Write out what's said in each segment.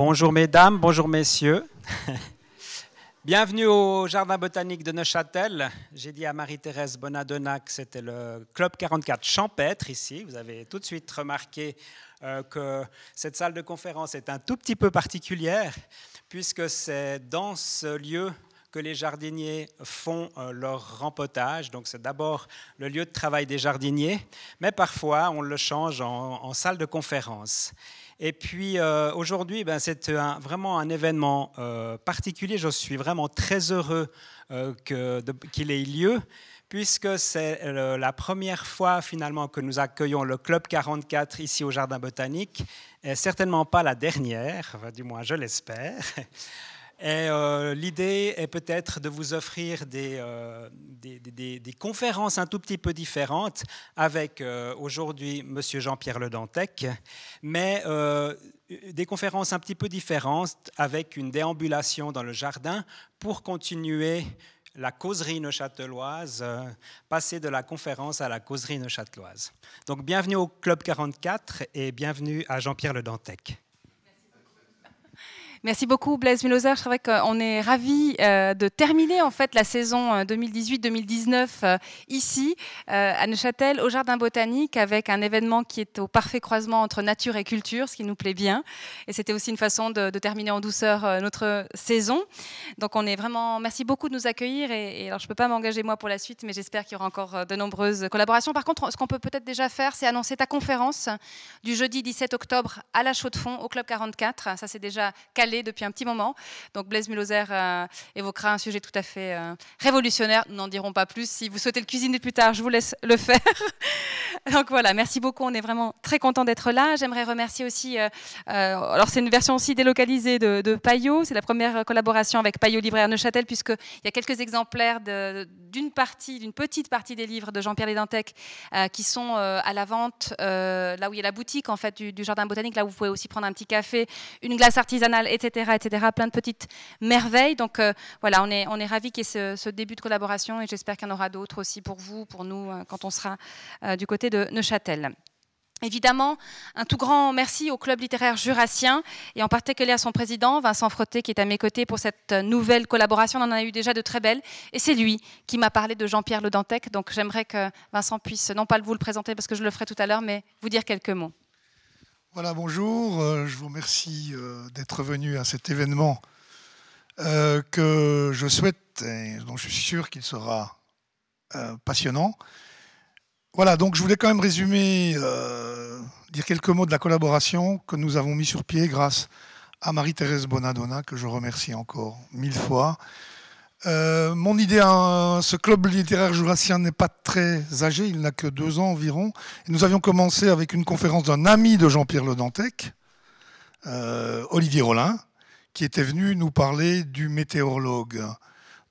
Bonjour mesdames, bonjour messieurs. Bienvenue au Jardin botanique de Neuchâtel. J'ai dit à Marie-Thérèse Bonadonna que c'était le Club 44 champêtre ici. Vous avez tout de suite remarqué euh, que cette salle de conférence est un tout petit peu particulière puisque c'est dans ce lieu que les jardiniers font euh, leur rempotage. Donc c'est d'abord le lieu de travail des jardiniers, mais parfois on le change en, salle de conférence. Et puis euh, aujourd'hui, ben, c'est vraiment un événement euh, particulier. Je suis vraiment très heureux qu'il ait lieu puisque c'est la première fois finalement que nous accueillons le Club 44 ici au Jardin botanique, et certainement pas la dernière, du moins je l'espère. Et euh, l'idée est peut-être de vous offrir des, euh, des, conférences un tout petit peu différentes avec euh, aujourd'hui M. Jean-Pierre Le Dantec, mais des conférences un petit peu différentes avec une déambulation dans le jardin pour continuer la causerie neuchâteloise, passer de la conférence à la causerie neuchâteloise. Donc bienvenue au Club 44 et bienvenue à Jean-Pierre Le Dantec. Merci beaucoup Blaise Miloser. C'est vrai qu'on est ravis euh, de terminer en fait la saison 2018-2019 euh, euh, ici à Neuchâtel au Jardin botanique avec un événement qui est au parfait croisement entre nature et culture, ce qui nous plaît bien. Et c'était aussi une façon de, terminer en douceur notre saison. Donc on est vraiment merci beaucoup de nous accueillir. Et, alors je peux pas m'engager moi pour la suite, mais j'espère qu'il y aura encore de nombreuses collaborations. Par contre, ce qu'on peut peut-être déjà faire, c'est annoncer ta conférence du jeudi 17 octobre à la Chaux de Fonds au Club 44. Ça c'est déjà calé depuis un petit moment. Donc Blaise Muloser euh, évoquera un sujet tout à fait euh, révolutionnaire. Nous n'en dirons pas plus. Si vous souhaitez le cuisiner plus tard, je vous laisse le faire. Donc voilà, merci beaucoup. On est vraiment très content d'être là. J'aimerais remercier aussi. Euh, alors c'est une version aussi délocalisée de, de Payot. C'est la première collaboration avec Payot Libraire Neuchâtel, puisqu'il y a quelques exemplaires d'une partie, d'une petite partie des livres de Jean-Pierre Lédantec qui sont à la vente là où il y a la boutique en fait du, du, jardin botanique. Là où vous pouvez aussi prendre un petit café, une glace artisanale, etc., etc. Plein de petites merveilles. Donc voilà, on est on est ravis qu'il y ait ce, ce, début de collaboration et j'espère qu'il y en aura d'autres aussi pour vous, pour nous, quand on sera du côté de Neuchâtel. Évidemment, un tout grand merci au Club littéraire jurassien et en particulier à son président, Vincent Frotté, qui est à mes côtés pour cette nouvelle collaboration. On en a eu déjà de très belles. Et c'est lui qui m'a parlé de Jean-Pierre Le Dantec. Donc j'aimerais que Vincent puisse, non pas vous le présenter parce que je le ferai tout à l'heure, mais vous dire quelques mots. Voilà, bonjour. Euh, je vous remercie euh, d'être venu à cet événement euh, que je souhaite et dont je suis sûr qu'il sera passionnant. Voilà, donc je voulais quand même résumer, dire quelques mots de la collaboration que nous avons mis sur pied grâce à Marie-Thérèse Bonadonna, que je remercie encore mille fois. Euh, mon idée, ce club littéraire jurassien n'est pas très âgé, il n'a que deux ans environ. nous avions commencé avec une conférence d'un ami de Jean-Pierre Le Dantec, euh, Olivier Rollin, qui était venu nous parler du météorologue.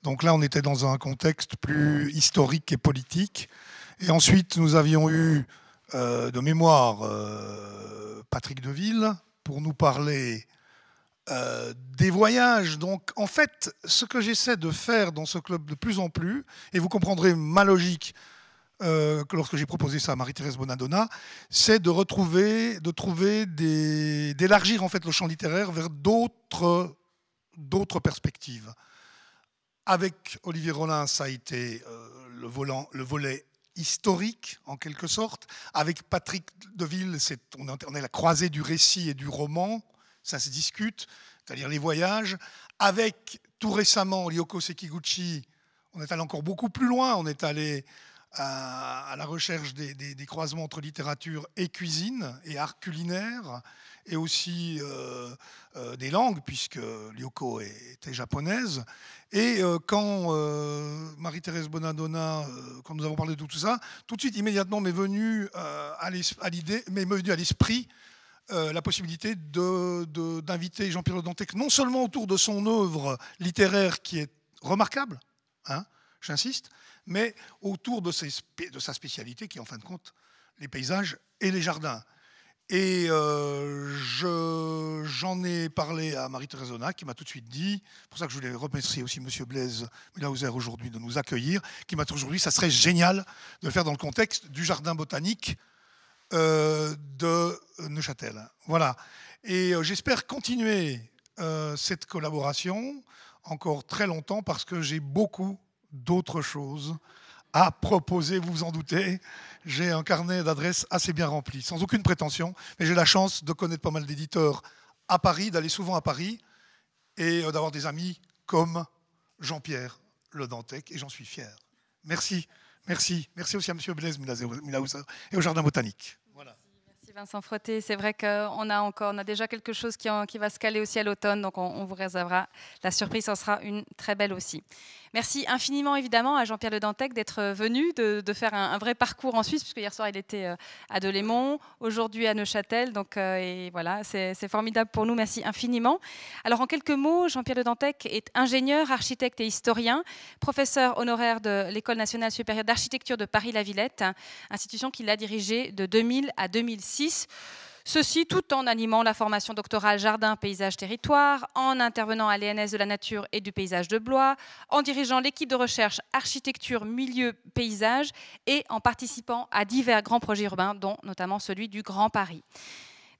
Donc là, on était dans un contexte plus historique et politique. Et ensuite, nous avions eu euh, de mémoire Patrick Deville pour nous parler euh, des voyages. Donc, en fait, ce que j'essaie de faire dans ce club de plus en plus, et vous comprendrez ma logique que lorsque j'ai proposé ça à Marie-Thérèse Bonadonna, c'est de retrouver, de trouver d'élargir en fait le champ littéraire vers d'autres, perspectives. Avec Olivier Rollin, ça a été le, volant, le volet historique, en quelque sorte. Avec Patrick Deville, on est la croisée du récit et du roman, ça se discute, c'est-à-dire les voyages. Avec, tout récemment, Ryoko Sekiguchi, on est allé encore beaucoup plus loin, on est allé à, la recherche des, croisements entre littérature et cuisine et art culinaire, et aussi euh, euh, des langues, puisque Lyoko était japonaise. Et euh, quand Marie-Thérèse Bonadonna, quand nous avons parlé de tout ça, tout de suite, immédiatement, m'est venu à l'idée, m'est venu à l'esprit la possibilité d'inviter Jean-Pierre Dantec, non seulement autour de son œuvre littéraire qui est remarquable, hein, j'insiste, mais autour de, de, sa spécialité qui est en fin de compte les paysages et les jardins. Et euh, j'en ai parlé à Marie-Thérèse qui m'a tout de suite dit, pour ça que je voulais remercier aussi M. Blaise Mulhauser aujourd'hui de nous accueillir, qui m'a dit aujourd'hui ça serait génial de le faire dans le contexte du jardin botanique de Neuchâtel. Voilà. Et j'espère continuer cette collaboration encore très longtemps parce que j'ai beaucoup d'autres choses à proposer, vous vous en doutez. J'ai un carnet d'adresses assez bien rempli, sans aucune prétention, mais j'ai la chance de connaître pas mal d'éditeurs à Paris, d'aller souvent à Paris et euh, d'avoir des amis comme Jean-Pierre Le Dantec, et j'en suis fier. Merci, merci. Merci aussi à M. Blaise Milhauser et au Jardin botanique. Vincent Frotté. C'est vrai qu'on a encore, on a déjà quelque chose qui, qui va se caler aussi à l'automne, donc on, vous réservera la surprise, ça sera une très belle aussi. Merci infiniment évidemment à Jean-Pierre Le Dantec d'être venu, de, faire un, vrai parcours en Suisse, puisque hier soir il était euh, à Delémont, aujourd'hui à Neuchâtel, donc euh, voilà, c'est formidable pour nous. Merci infiniment. Alors en quelques mots, Jean-Pierre Le Dantec est ingénieur, architecte et historien, professeur honoraire de l'École nationale supérieure d'architecture de Paris-la-Villette, institution qu'il a dirigée de 2000 à 2006 Ceci tout en animant la formation doctorale Jardin, Paysage, Territoire, en intervenant à l'ENS de la Nature et du Paysage de Blois, en dirigeant l'équipe de recherche Architecture, Milieu, Paysage et en participant à divers grands projets urbains, dont notamment celui du Grand Paris.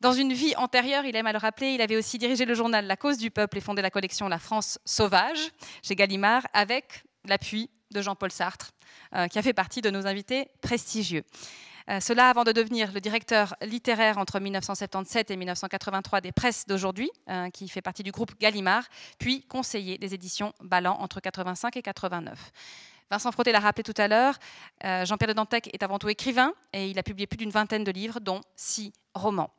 Dans une vie antérieure, il aime à le rappeler, il avait aussi dirigé le journal La Cause du Peuple et fondé la collection La France Sauvage chez Gallimard avec l'appui de Jean-Paul Sartre, euh, qui a fait partie de nos invités prestigieux. Euh, cela avant de devenir le directeur littéraire entre 1977 et 1983 des presses d'aujourd'hui, euh, qui fait partie du groupe Gallimard, puis conseiller des éditions Ballant entre 85 et 89. Vincent Frotté l'a rappelé tout à l'heure, euh, Jean-Pierre de Dantec est avant tout écrivain et il a publié plus d'une vingtaine de livres, dont six romans.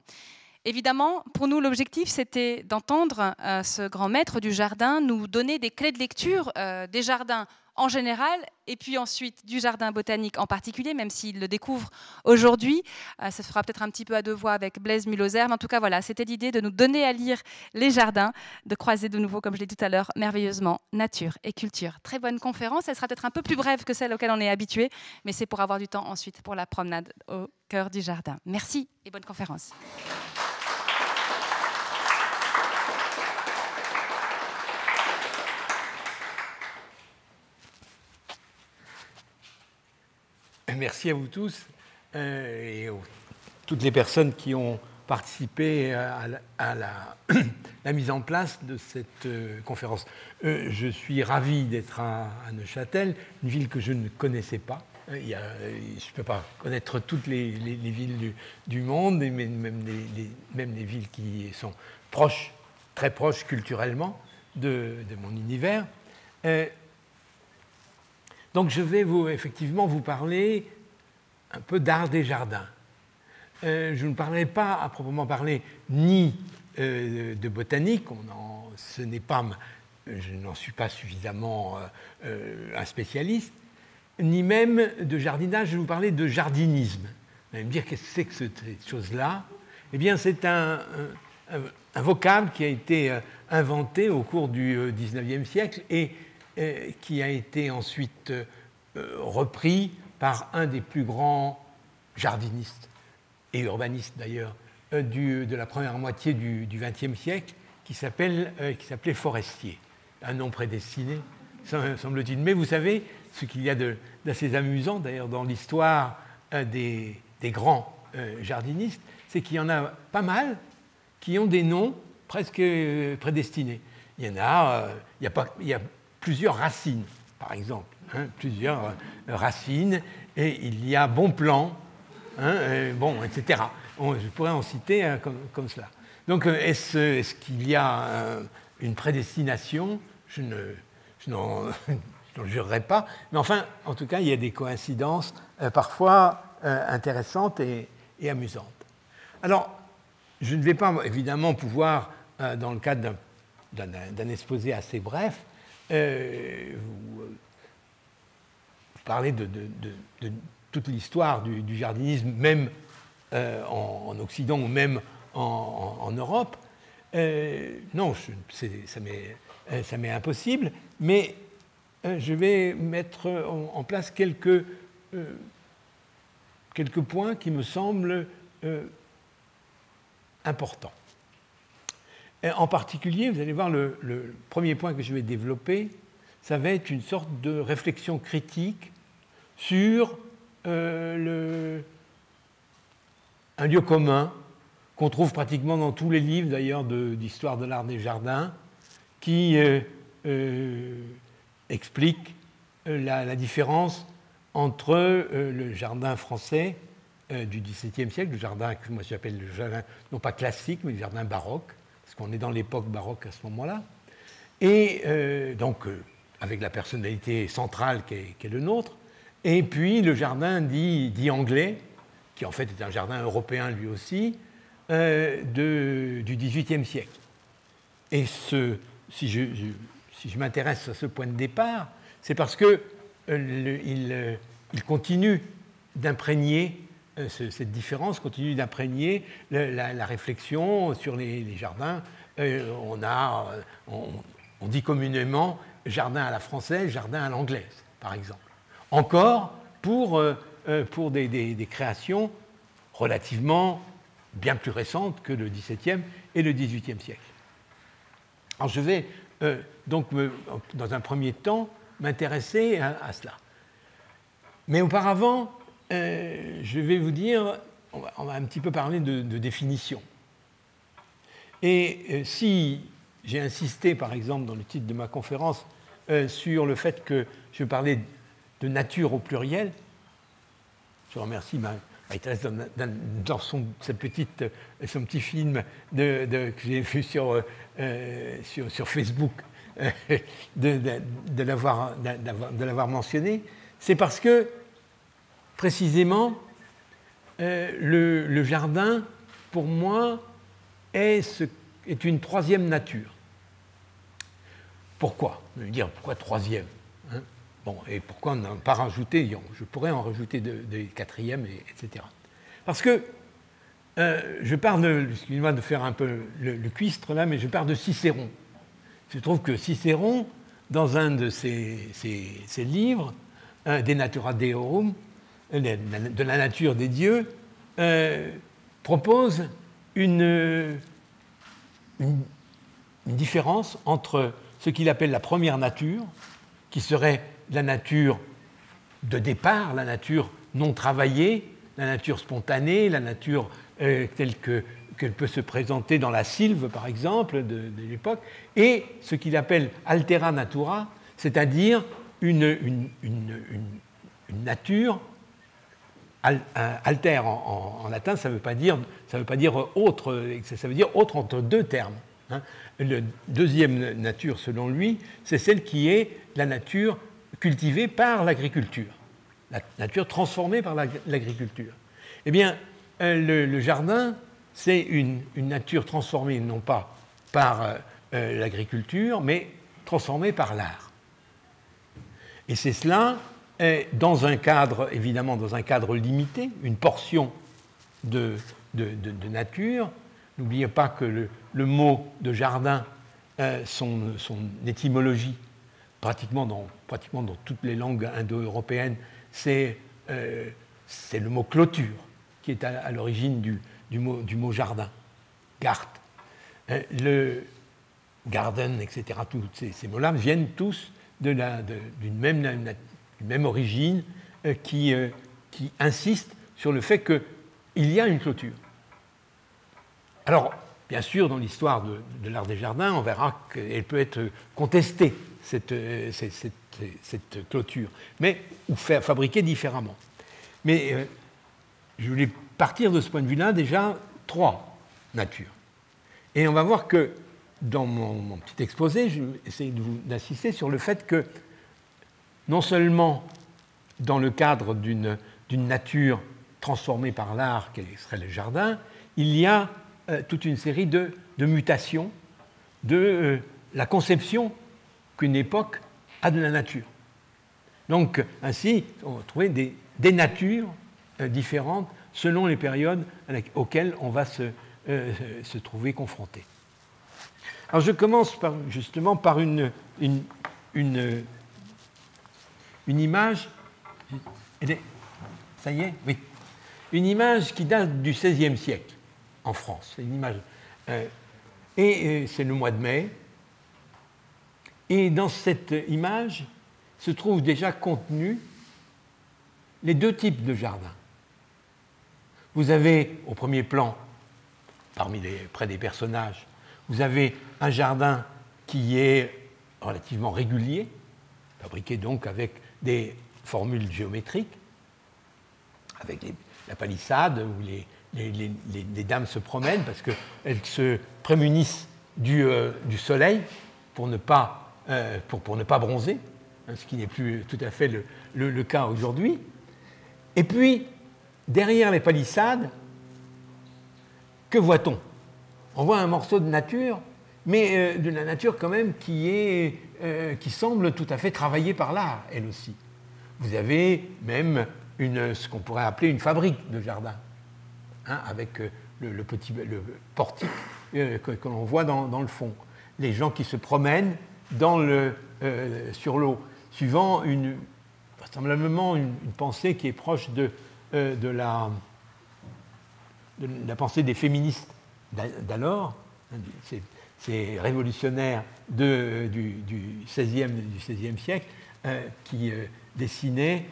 Évidemment, pour nous, l'objectif, c'était d'entendre ce grand maître du jardin nous donner des clés de lecture des jardins en général, et puis ensuite du jardin botanique en particulier, même s'il le découvre aujourd'hui. Euh, ça se fera peut-être un petit peu à deux voix avec Blaise Muloser, mais en tout cas, voilà, c'était l'idée de nous donner à lire les jardins, de croiser de nouveau, comme je l'ai dit tout à l'heure, merveilleusement nature et culture. Très bonne conférence, elle sera peut-être un peu plus brève que celle auquel on est habitué, mais c'est pour avoir du temps ensuite pour la promenade au cœur du jardin. Merci et bonne conférence. Merci à vous tous euh, et aux, toutes les personnes qui ont participé à, la, mise en place de cette euh, conférence. Euh, je suis ravi d'être à, Neuchâtel, une ville que je ne connaissais pas. Y a, je ne peux pas connaître toutes les, villes du, monde, mais même les, villes qui sont proches, très proches culturellement de mon univers. Donc je vais vous, effectivement vous parler un peu d'art des jardins. Euh, je ne parlerai pas à proprement parler ni euh, de botanique, ce n'est pas, je n'en suis pas suffisamment euh, un spécialiste, ni même de jardinage, je vais vous parler de jardinisme. Vous allez me dire qu'est-ce que c'est que cette chose-là? Eh bien, c'est un, un, vocable qui a été inventé au cours du XIXe siècle et qui a été ensuite repris par un des plus grands jardinistes et urbanistes d'ailleurs euh, de la première moitié du XXe siècle, qui euh, s'appelait Forestier. Un nom prédestiné, semble-t-il. Mais vous savez, ce qu'il y a d'assez amusant d'ailleurs dans l'histoire euh, des, grands jardinistes, c'est qu'il y en a pas mal qui ont des noms presque prédestinés. Il y en a, il a plusieurs racines, par exemple. Hein, plusieurs euh, racines, et il y a bon plan, hein, bon, etc. je pourrais en citer comme, cela. Donc, euh, est-ce qu'il y a une prédestination? Je ne n'en jurerai pas, mais enfin, en tout cas, il y a des coïncidences euh, parfois intéressantes et, amusantes. Alors, je ne vais pas évidemment pouvoir, dans le cadre d'un exposé assez bref, vous parler de, toute l'histoire du, jardinisme, même euh, en, Occident ou même en, Europe. Euh, non, ça m'est impossible, mais euh, je vais mettre en, place quelques, quelques points qui me semblent importants. En particulier, vous allez voir le, premier point que je vais développer, ça va être une sorte de réflexion critique sur euh, un lieu commun qu'on trouve pratiquement dans tous les livres d'ailleurs d'histoire de, l'art des jardins, qui euh, euh, explique euh, la, différence entre le jardin français du XVIIe siècle, le jardin que moi j'appelle le jardin non pas classique, mais le jardin baroque, parce qu'on est dans l'époque baroque à ce moment-là, et donc avec la personnalité centrale qui est, le nôtre, et puis le jardin dit, anglais, qui en fait est un jardin européen lui aussi, euh, de, du XVIIIe siècle. Et ce, si je, m'intéresse à ce point de départ, c'est parce euh, il, euh, il, continue d'imprégner cette différence continue d'imprégner la, réflexion sur les, jardins. on, a, on, dit communément jardin à la française, jardin à l'anglaise, par exemple. Encore pour, pour des, créations relativement bien plus récentes que le XVIIe et le XVIIIe siècle. Alors je vais euh, donc, dans un premier temps, m'intéresser à, cela. Mais auparavant, euh, je vais vous dire, on va, un petit peu parler de, définition. Et euh, si j'ai insisté, par exemple, dans le titre de ma conférence, sur le fait que je parlais de nature au pluriel, je remercie ma, dans, son, petite, son petit film que j'ai vu sur, euh, Facebook, euh, de l'avoir mentionné, c'est parce que, précisément, euh, le, jardin, pour moi, est, une troisième nature. Pourquoi? Je veux dire, pourquoi troisième Bon, et pourquoi n'en pas rajouter Je pourrais en rajouter des quatrièmes, etc. Parce que euh, je parle de, excusez-moi de faire un peu le, cuistre là, mais je parle de Cicéron. Je trouve que Cicéron, dans un de ses, livres, De Natura Deorum, de la nature des dieux, euh, propose une, différence entre ce qu'il appelle la première nature, qui serait la nature de départ, la nature non travaillée, la nature spontanée, la nature euh, telle qu'elle peut se présenter dans la sylve, par exemple, de, l'époque, et ce qu'il appelle altera natura, c'est-à-dire une, nature alter en, latin, ça ne veut, pas dire, veut pas dire autre, ça veut dire autre entre deux termes. Hein. La deuxième nature, selon lui, c'est celle qui est la nature cultivée par l'agriculture, la nature transformée par l'agriculture. Eh bien, euh, le, jardin, c'est une, nature transformée non pas par euh, euh, l'agriculture, mais transformée par l'art. Et c'est cela, dans un cadre, évidemment, dans un cadre limité, une portion de, nature. N'oubliez pas que le, mot de jardin, son, son étymologie pratiquement dans, pratiquement dans toutes les langues indo-européennes, c'est euh, le mot clôture qui est à, l'origine du, du, mot, du, mot, jardin, gart. Euh, le garden, etc., tous ces, mots-là viennent tous d'une même, même, origine euh, qui, qui insiste sur le fait qu'il y a une clôture. Alors, bien sûr, dans l'histoire de, l'art des jardins, on verra qu'elle peut être contestée cette, euh, cette, clôture, mais ou faire, fabriquer différemment. Mais euh, je voulais partir de ce point de vue-là déjà trois natures. Et on va voir que dans mon, petit exposé, je vais essayer d'insister sur le fait que non seulement dans le cadre d'une nature transformée par l'art, qui serait le jardin, il y a euh, toute une série de, mutations de la conception qu'une époque a de la nature. Donc, ainsi, on va trouver des, natures euh, différentes selon les périodes auxquelles on va se, euh, trouver confronté. Alors, je commence justement par une, une image. Ça y est Oui. Une image qui date du XVIe siècle en France. Une image. Euh, et c'est le mois de mai. Et dans cette image se trouvent déjà contenus les deux types de jardins. Vous avez au premier plan, parmi près des personnages, vous avez un jardin qui est relativement régulier, fabriqué donc avec des formules géométriques, avec la palissade où les, dames se promènent parce qu'elles se prémunissent du, euh, du, soleil pour ne pas, euh, bronzer, hein, ce qui n'est plus tout à fait le, le, cas aujourd'hui. Et puis, derrière les palissades, que voit-on? On voit un morceau de nature, mais euh, de la nature quand même qui, est, qui semble tout à fait travaillée par l'art, elle aussi. Vous avez même une, ce qu'on pourrait appeler une fabrique de jardin. Hein, avec euh, le, petit le portique euh, que, l'on voit dans, le fond. Les gens qui se promènent dans le, euh, sur l'eau, suivant une, vraisemblablement une, pensée qui est proche de, de, la, de, la, pensée des féministes d'alors, hein, ces, révolutionnaires du, du, 16e, du 16e siècle, qui dessinaient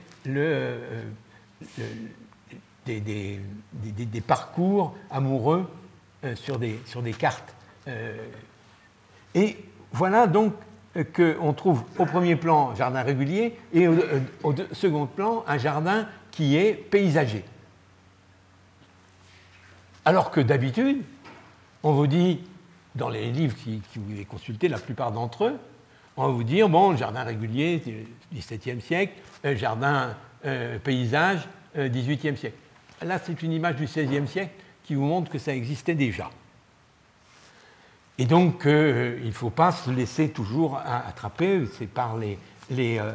des, parcours amoureux euh, sur, des, cartes. Euh. et voilà donc qu'on trouve au premier plan un jardin régulier et au, second plan un jardin qui est paysager. Alors que d'habitude, on vous dit, dans les livres qui, vous avez consultés, la plupart d'entre eux, on va vous dire, bon, jardin régulier, du XVIIe siècle, le jardin euh, paysage, 18e siècle. Là, c'est une image du XVIe siècle qui vous montre que ça existait déjà. Et donc, euh, il ne faut pas se laisser toujours attraper, c'est par les, euh,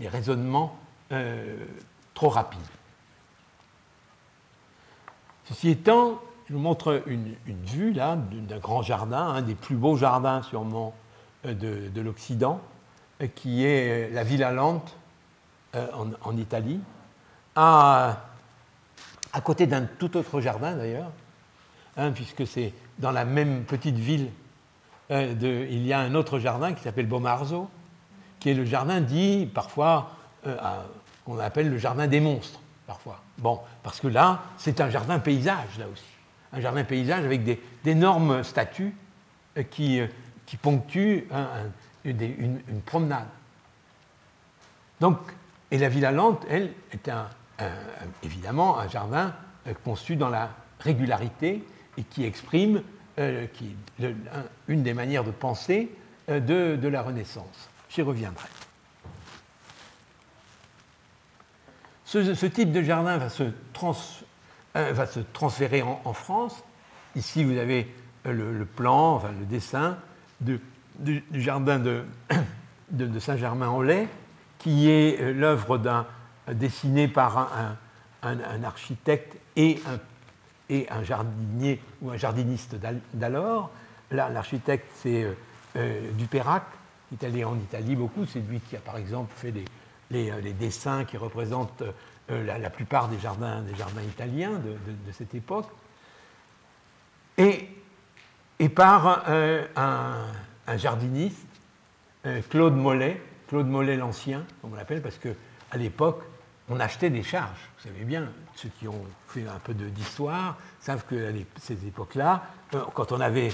raisonnements euh, trop rapides. Ceci étant, je vous montre une, vue là d'un grand jardin, un des plus beaux jardins sûrement de, de l'Occident, qui est la Villa Lente en, Italie, à, à côté d'un tout autre jardin d'ailleurs, hein, puisque c'est dans la même petite ville, euh, il y a un autre jardin qui s'appelle Bomarzo, qui est le jardin dit parfois, euh, qu'on appelle le jardin des monstres, parfois. Bon, parce que là, c'est un jardin paysage, là aussi. Un jardin paysage avec d'énormes statues euh, qui, qui ponctuent une, promenade. Donc, et la Villa Lente, elle, est évidemment un jardin euh, conçu dans la régularité et qui exprime euh, une des manières de penser euh, de, la Renaissance. J'y reviendrai. Ce, type de jardin va se, va se transférer en, France. Ici, vous avez le, plan, enfin le dessin du, jardin de, Saint-Germain-en-Laye, qui est l'œuvre d'un dessiné par un, architecte et un, jardinier ou un jardiniste d'alors. L'architecte, c'est euh, euh, Dupérac, qui est allé en Italie beaucoup. C'est lui qui a, par exemple, fait les, euh, dessins qui représentent la, plupart des jardins, italiens de, cette époque. Et, par un, jardiniste, Claude Mollet, Claude Mollet l'Ancien, comme on l'appelle, parce qu'à l'époque, on achetait des charges. Vous savez bien, ceux qui ont fait un peu d'histoire savent que ces époques-là, euh, quand on avait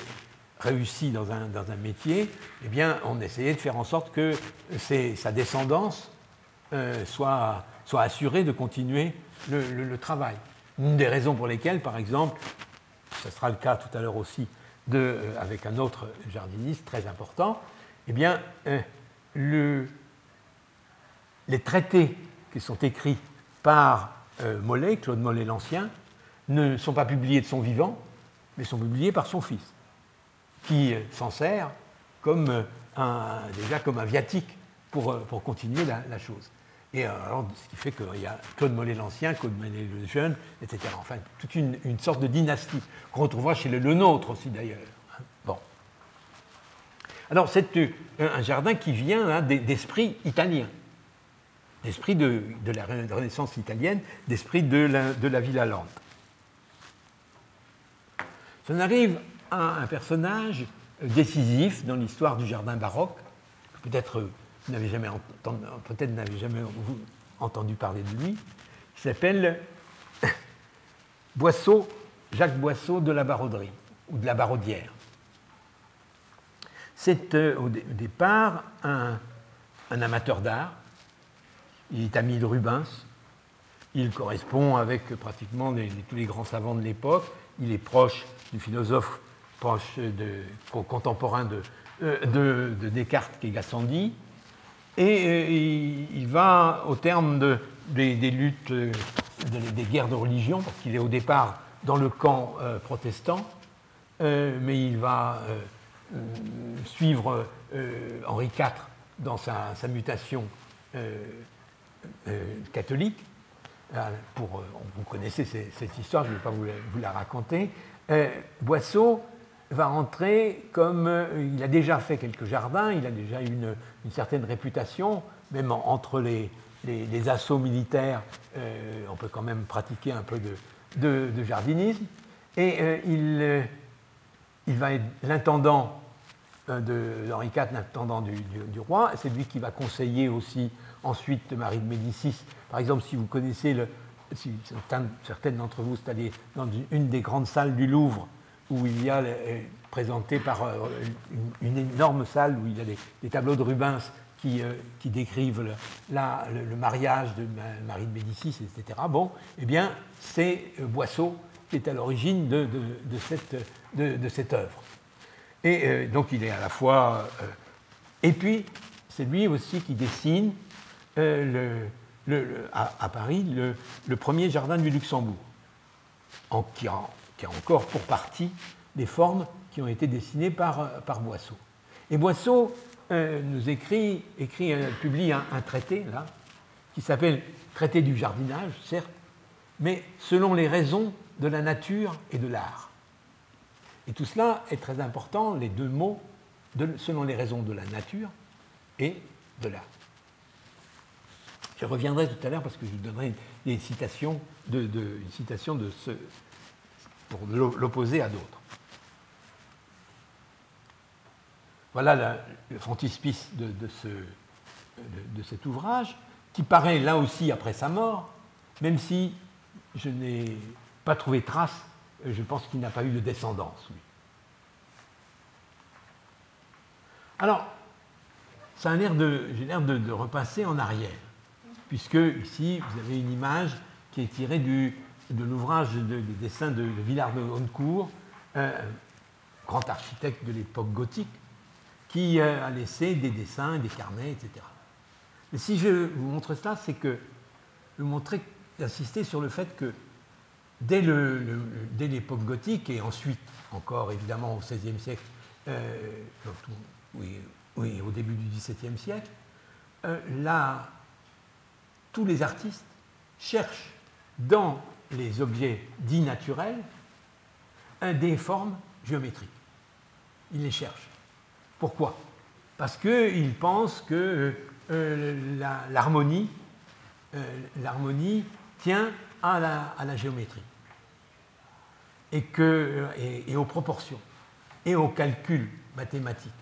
réussi dans un, métier, eh bien, on essayait de faire en sorte que sa descendance euh, soit, soit, assurée de continuer le, travail. Une des raisons pour lesquelles, par exemple, ce sera le cas tout à l'heure aussi euh, avec un autre jardiniste très important, eh bien, le, les traités qui sont écrits par euh, Mollet, Claude Mollet l'Ancien, ne sont pas publiés de son vivant, mais sont publiés par son fils, qui euh, s'en sert comme euh, un, déjà comme un viatique pour continuer la, chose. Et alors, ce qui fait qu'il y a Claude Mollet l'Ancien, Claude Mollet le Jeune, etc. Enfin, toute une, sorte de dynastie qu'on retrouvera chez le, le nôtre aussi d'ailleurs. Hein. Bon. Alors, c'est un jardin qui vient hein, d'esprit italien d'esprit de, la Renaissance italienne, d'esprit de la, Villa Lente. Ça arrive à un personnage décisif dans l'histoire du jardin baroque. Peut-être n'avez jamais, entendu, peut jamais entendu parler de lui. Il s'appelle Boisseau, Jacques Boisseau de la Baroderie, ou de la Baraudière. C'est au, départ un, amateur d'art. Il est ami de Rubens. Il correspond avec pratiquement tous les grands savants de l'époque. Il est proche du philosophe proche de, contemporain de, euh, de, Descartes qui est Gassendi. Et euh, il, va, au terme des, luttes, euh, des guerres de religion, parce qu'il est au départ dans le camp protestant, mais il va suivre Henri IV dans sa, mutation catholique. Pour, vous connaissez cette histoire, je ne vais pas vous la, raconter. Boisseau va entrer comme euh, il a déjà fait quelques jardins, il a déjà une, une certaine réputation, même entre les, assauts militaires, euh, on peut quand même pratiquer un peu de, jardinisme. Et euh, il, va être l'intendant de Henri IV, l'intendant du, roi. C'est lui qui va conseiller aussi ensuite Marie de Médicis. Par exemple, si vous connaissez, si certaines d'entre vous allés dans une des grandes salles du Louvre, où il y a euh, présenté par euh, une, énorme salle où il y a des, tableaux de Rubens qui, euh, qui décrivent le, le, mariage de Marie de Médicis, etc. Bon, eh bien, c'est Boisseau qui est à l'origine de, de, cette, de, cette œuvre. Et donc, il est à la fois. et puis, c'est lui aussi qui dessine le, à, Paris le, premier jardin du Luxembourg, en, qui, qui a encore pour partie des formes qui ont été dessinées par, euh, Boisseau. Et Boisseau euh, nous écrit, écrit euh, publie un, traité, là, qui s'appelle Traité du jardinage, certes, mais selon les raisons de la nature et de l'art. Et tout cela est très important, les deux mots, selon les raisons de la nature et de l'art. Je reviendrai tout à l'heure parce que je vous donnerai de, une citation de ce, pour l'opposer à d'autres. Voilà le frontispice de, ce, de, cet ouvrage, qui paraît là aussi après sa mort, même si je n'ai pas trouvé trace, je pense qu'il n'a pas eu de descendance, Alors, ça a l'air de, j'ai l'air de, repasser en arrière, puisque ici, vous avez une image qui est tirée du, de l'ouvrage des dessins de, Villard de Honnecourt, grand architecte de l'époque gothique, qui euh, a laissé des dessins, des carnets, etc. Mais si je vous montre cela, c'est que je montrer, insister sur le fait que dès, l'époque gothique, et ensuite encore évidemment au XVIe siècle, euh, oui, oui, au début du XVIIe siècle, euh, là, tous les artistes cherchent dans les objets dits naturels des formes géométriques. Ils les cherchent. Pourquoi? Parce qu'ils pensent que euh, l'harmonie euh, tient à la, géométrie et, aux proportions et aux calculs mathématiques.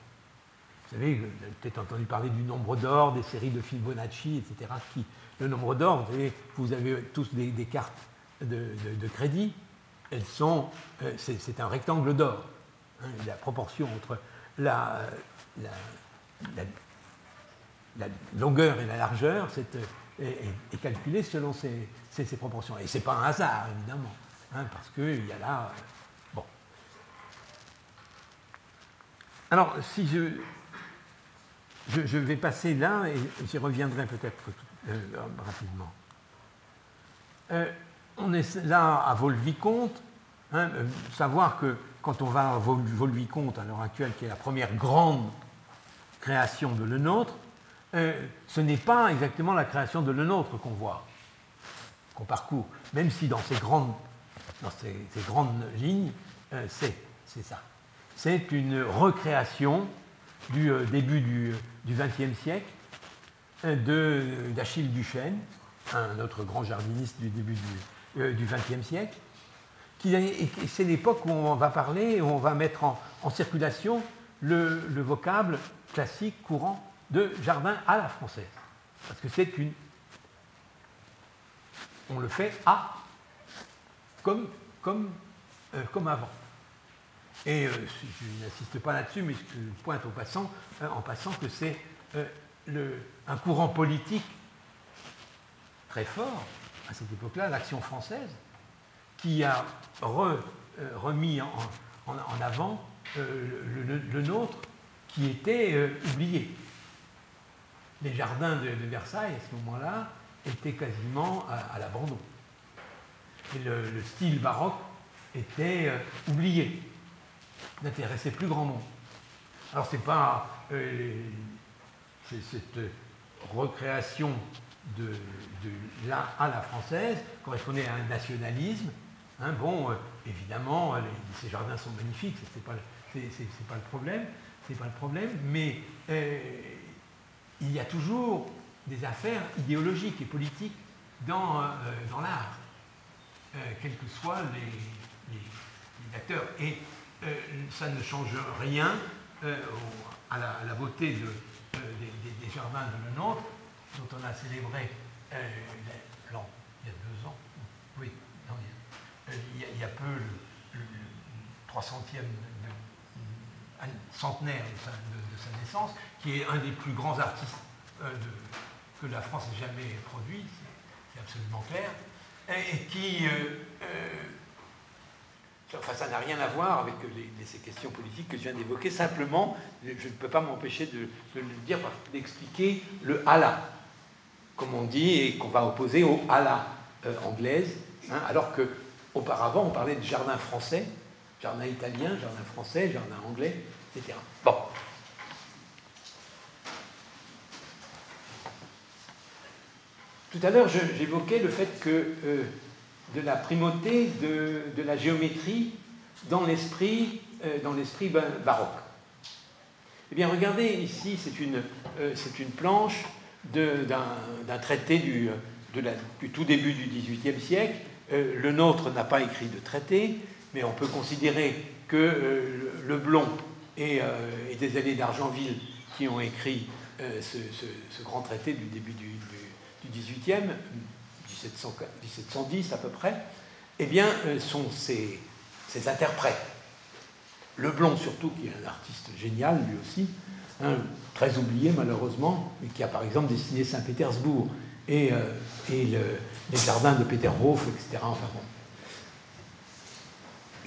Vous savez, vous avez peut-être entendu parler du nombre d'or, des séries de Fibonacci, etc. Le nombre d'or, vous, vous, avez tous des, cartes de, crédit, elles sont, euh, c'est un rectangle d'or. Hein, la proportion entre la, longueur et la largeur est, calculée selon ces, proportions. Et ce n'est pas un hasard, évidemment, hein, parce qu'il y a là. Euh, bon. Alors, si je, je, vais passer là, et j'y reviendrai peut-être euh, rapidement. Euh, on est là à Volvicomte, hein, savoir que quand on va à Volvicomte à l'heure actuelle, qui est la première grande création de Le Nôtre, euh, ce n'est pas exactement la création de Le Nôtre qu'on voit, qu'on parcourt, même si dans ces grandes, lignes, euh, c'est ça. C'est une recréation du euh, début du XXe siècle d'Achille Duchesne, un autre grand jardiniste du début du XXe siècle, c'est l'époque où on va parler, où on va mettre en, circulation le, vocable classique courant de jardin à la française. Parce que c'est une. On le fait à, comme comme, comme avant. Et je n'insiste pas là-dessus, mais je pointe au passant, en passant que c'est un courant politique très fort à cette époque-là, l'action française, qui a remis en, avant le, nôtre qui était oublié les jardins de, Versailles, à ce moment-là, étaient quasiment à, l'abandon. Et le, style baroque était euh, oublié, n'intéressait plus grand monde. Alors, ce n'est pas euh, cette recréation de, à la française correspondait à un nationalisme. Hein, bon, euh, évidemment, ces jardins sont magnifiques, ce n'est pas, le problème, c'est pas le problème, mais il y a toujours des affaires idéologiques et politiques dans, euh, l'art, euh, quels que soient les, acteurs. Et euh, ça ne change rien à la, beauté de, des, jardins de le dont on a célébré il y a deux ans, oui, il, y a, peu le, 300e centenaire de sa naissance, qui est un des plus grands artistes euh, que la France ait jamais produit, c'est absolument clair, et, qui. Euh, euh, enfin, ça n'a rien à voir avec ces questions politiques que je viens d'évoquer. Simplement, je ne peux pas m'empêcher de, le dire, d'expliquer le Allah, comme on dit, et qu'on va opposer au Allah anglaise, hein, alors que auparavant on parlait de jardin français, jardin italien, jardin français, jardin anglais, etc. Bon, Tout à l'heure, j'évoquais le fait que euh, de la primauté de, la géométrie dans l'esprit euh, baroque. Eh bien, regardez ici, c'est une, euh, une, planche d'un traité du, du, tout début du XVIIIe siècle. le nôtre n'a pas écrit de traité, mais on peut considérer que le Blond et, des allées d'Argenville qui ont écrit ce, grand traité du début du, du 18e, 1710 à peu près, eh bien, euh, sont ces, interprètes. Leblon surtout, qui est un artiste génial lui aussi, hein, très oublié malheureusement, mais qui a par exemple dessiné Saint-Pétersbourg et, euh, les jardins de Peterhof, etc. Enfin bon,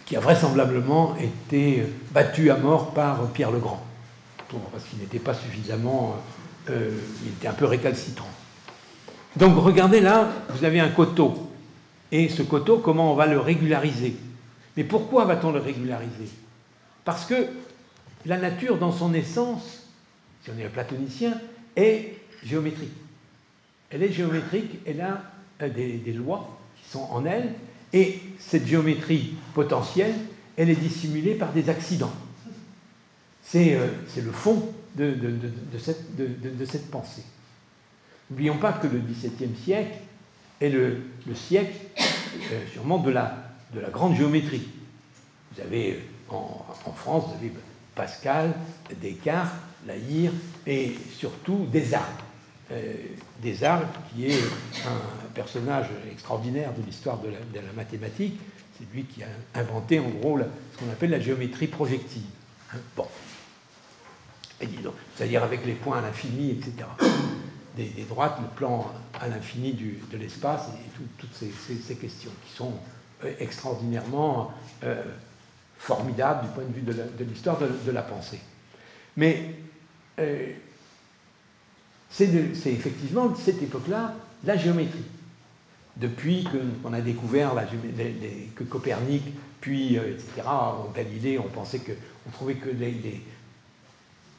qui a vraisemblablement été battu à mort par Pierre le Grand, parce qu'il n'était pas suffisamment, euh, il était un peu récalcitrant. Donc regardez là, vous avez un coteau. Et ce coteau, comment on va le régulariser? Mais pourquoi va-t-on le régulariser? Parce que la nature, dans son essence, si on est platonicien, est géométrique. Elle est géométrique, elle a euh, des, lois qui sont en elle, et cette géométrie potentielle, elle est dissimulée par des accidents. C'est euh, le fond de cette pensée. N'oublions pas que le XVIIe siècle est le, siècle euh, sûrement de la, de la grande géométrie. Vous avez euh, en, France, vous avez Pascal, Descartes, Laïr et surtout Desargues. Euh, Desargues, qui est un personnage extraordinaire de l'histoire de, la, mathématique, c'est lui qui a inventé en gros ce qu'on appelle la géométrie projective. Hein, bon. C'est-à-dire avec les points à l'infini, etc des, droites, le plan à l'infini de l'espace et toutes ces, questions qui sont euh, extraordinairement euh, formidables du point de vue de l'histoire de, la pensée. Mais euh, c'est effectivement cette époque-là la géométrie. Depuis qu'on a découvert la, que Copernic, puis etc., Galilée, on pensait que, on trouvait que les,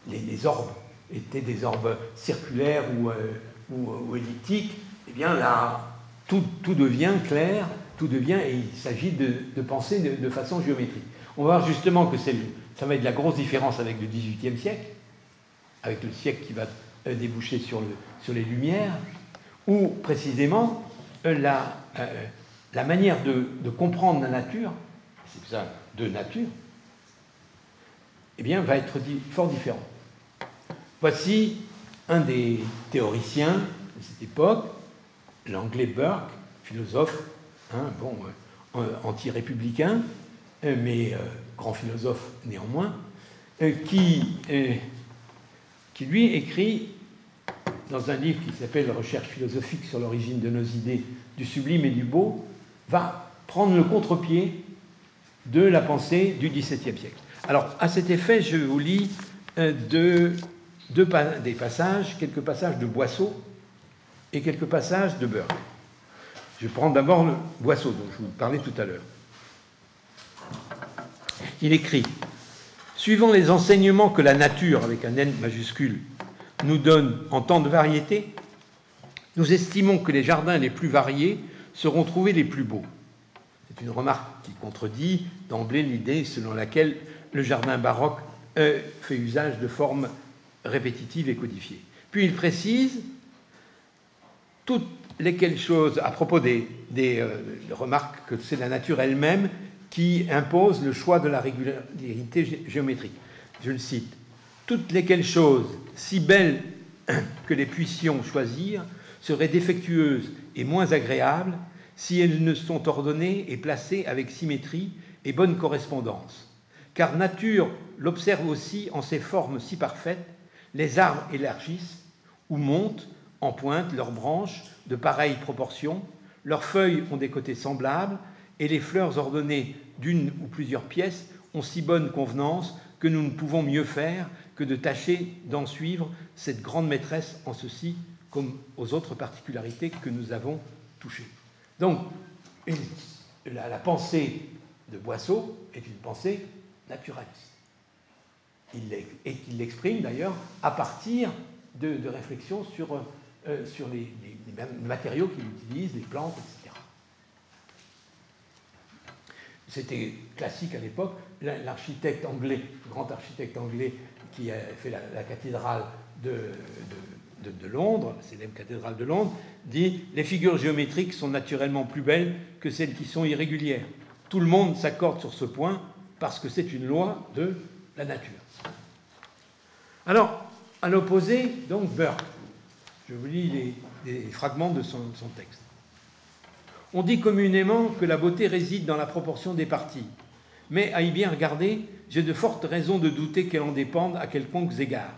les orbes étaient des orbes circulaires ou, euh, ou, elliptiques, eh bien là, tout, tout, devient clair, tout devient, et il s'agit de, penser de, façon géométrique. On va voir justement que ça va être la grosse différence avec le XVIIIe siècle, avec le siècle qui va euh, déboucher sur, le, sur les Lumières, où précisément euh, la, la manière de, comprendre la nature, c'est ça, de nature, eh bien, va être fort différente. Voici un des théoriciens de cette époque, l'anglais Burke, philosophe, hein, bon, euh, anti-républicain, mais grand philosophe néanmoins, qui, qui lui écrit dans un livre qui s'appelle Recherche philosophique sur l'origine de nos idées du sublime et du beau, va prendre le contre-pied de la pensée du XVIIe siècle. Alors, à cet effet, je vous lis euh, des passages, quelques passages de Boisseau et quelques passages de Burke. Je prends d'abord le Boisseau, dont je vous parlais tout à l'heure. Il écrit Suivant les enseignements que la nature, avec un N majuscule, nous donne en temps de variété, nous estimons que les jardins les plus variés seront trouvés les plus beaux. C'est une remarque qui contredit d'emblée l'idée selon laquelle le jardin baroque euh, fait usage de formes répétitives et codifiées. Puis il précise toutes lesquelles choses, à propos des, euh, remarques que c'est la nature elle-même qui impose le choix de la régularité géométrique. Je le cite. Toutes lesquelles choses, si belles que les puissions choisir, seraient défectueuses et moins agréables si elles ne sont ordonnées et placées avec symétrie et bonne correspondance. Car nature l'observe aussi en ses formes si parfaites, les arbres élargissent ou montent en pointe leurs branches de pareilles proportions, leurs feuilles ont des côtés semblables, et les fleurs ordonnées d'une ou plusieurs pièces ont si bonne convenance que nous ne pouvons mieux faire que de tâcher d'en suivre cette grande maîtresse en ceci comme aux autres particularités que nous avons touchées. Donc, la, pensée de Boisseau est une pensée naturaliste. Il, et qu'il l'exprime d'ailleurs à partir de, réflexions sur, euh, sur les, matériaux qu'il utilise, les plantes, etc. C'était classique à l'époque. L'architecte anglais, grand architecte anglais qui a fait la, cathédrale de, de, Londres, la célèbre cathédrale de Londres, dit Les figures géométriques sont naturellement plus belles que celles qui sont irrégulières. Tout le monde s'accorde sur ce point parce que c'est une loi de la nature. Alors, à l'opposé, donc, Burke. Je vous lis les, fragments de son texte. On dit communément que la beauté réside dans la proportion des parties. Mais à y bien regarder, j'ai de fortes raisons de douter qu'elle en dépende à quelconques égards.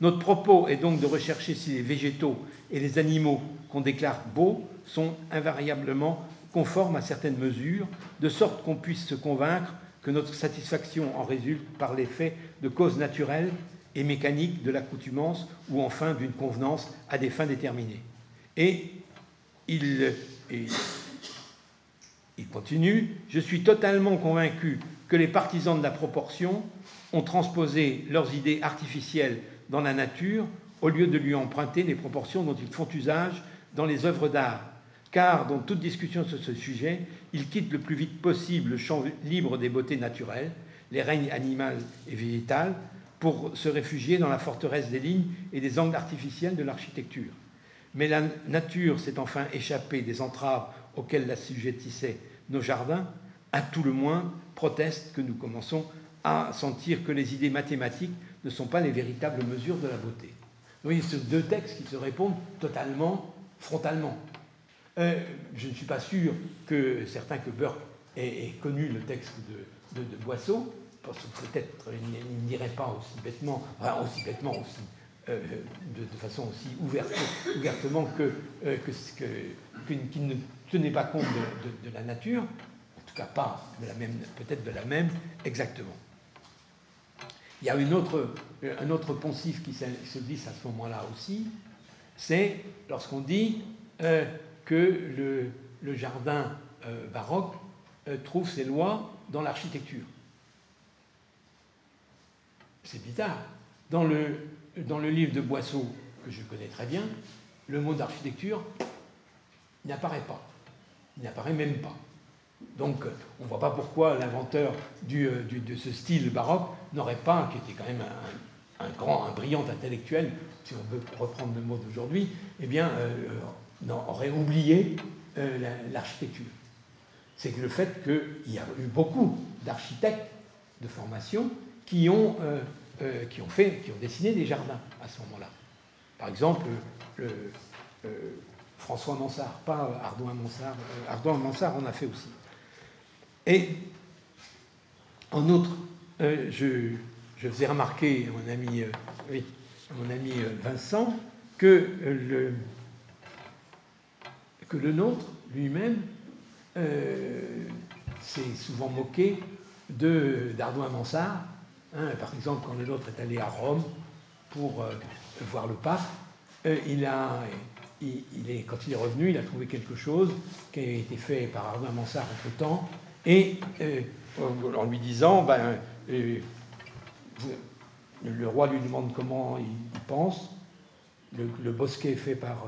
Notre propos est donc de rechercher si les végétaux et les animaux qu'on déclare beaux sont invariablement conformes à certaines mesures, de sorte qu'on puisse se convaincre que notre satisfaction en résulte par l'effet de causes naturelles et mécaniques de l'accoutumance ou enfin d'une convenance à des fins déterminées. Et il, il continue, je suis totalement convaincu que les partisans de la proportion ont transposé leurs idées artificielles dans la nature au lieu de lui emprunter les proportions dont ils font usage dans les œuvres d'art. Car dans toute discussion sur ce sujet, ils quittent le plus vite possible le champ libre des beautés naturelles, les règnes animales et végétales, pour se réfugier dans la forteresse des lignes et des angles artificiels de l'architecture. Mais la nature s'est enfin échappée des entraves auxquelles l'assujettissaient nos jardins, à tout le moins protestent que nous commençons à sentir que les idées mathématiques ne sont pas les véritables mesures de la beauté. Vous voyez, ce deux textes qui se répondent totalement, frontalement. Euh, je ne suis pas sûr que certains que Burke ait, connu le texte de, Boisseau, parce que peut-être il n'irait pas aussi bêtement, enfin, aussi bêtement aussi, euh, de, façon aussi ouverte, ouvertement que, euh, qu'il ne tenait pas compte de, la nature, en tout cas pas de la même, peut-être de la même exactement. Il y a une autre, un autre poncif qui se glisse à ce moment-là aussi, c'est lorsqu'on dit euh, que le, jardin euh, baroque euh, trouve ses lois dans l'architecture. C'est bizarre. Dans le, dans le livre de Boisseau, que je connais très bien, le mot d'architecture n'apparaît pas. Il n'apparaît même pas. Donc, on ne voit pas pourquoi l'inventeur euh, de ce style baroque n'aurait pas, qui était quand même un, grand, un brillant intellectuel, si on veut reprendre le mot d'aujourd'hui, eh bien, euh, aurait oublié euh, l'architecture. C'est le fait qu'il y a eu beaucoup d'architectes de formation qui ont, qui ont fait, qui ont dessiné des jardins à ce moment-là. Par exemple, le, François Mansart, pas Ardouin Mansart. Ardouin Mansart en a fait aussi. Et en outre, je, je, faisais remarquer à mon ami, mon ami Vincent que le, que le nôtre lui-même s'est souvent moqué d'Ardouin Mansart. Hein, par exemple, quand le nôtre est allé à Rome pour voir le pape, il a, il, est, quand il est revenu, il a trouvé quelque chose qui avait été fait par Arnaud Mansart entre temps, et euh, en lui disant ben, euh, le roi lui demande comment il, pense, le, bosquet fait par,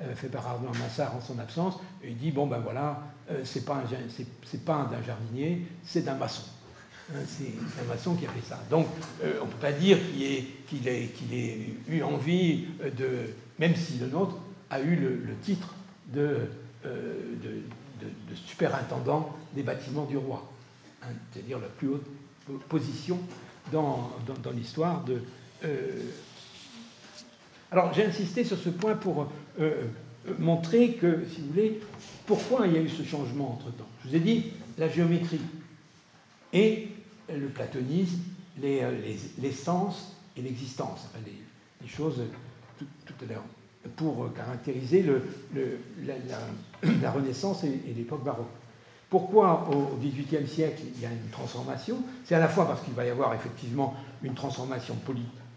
euh, fait par Arnaud Mansart en son absence, et il dit bon ben voilà, c'est pas, d'un jardinier, c'est d'un maçon. Hein, c'est un maçon qui a fait ça. Donc, on ne peut pas dire qu'il ait, qu'il ait eu envie de, même si le nôtre a eu le, titre euh, de, superintendant des bâtiments du roi, hein, c'est-à-dire la plus haute position dans, l'histoire de. Euh, alors j'ai insisté sur ce point pour euh, montrer que, si vous voulez, pourquoi il y a eu ce changement entre-temps. Je vous ai dit la géométrie et le platonisme, l'essence les, et l'existence, enfin, les, choses tout à l'heure pour caractériser la, Renaissance et, l'époque baroque. Pourquoi au XVIIIe siècle il y a une transformation? C'est à la fois parce qu'il va y avoir effectivement une transformation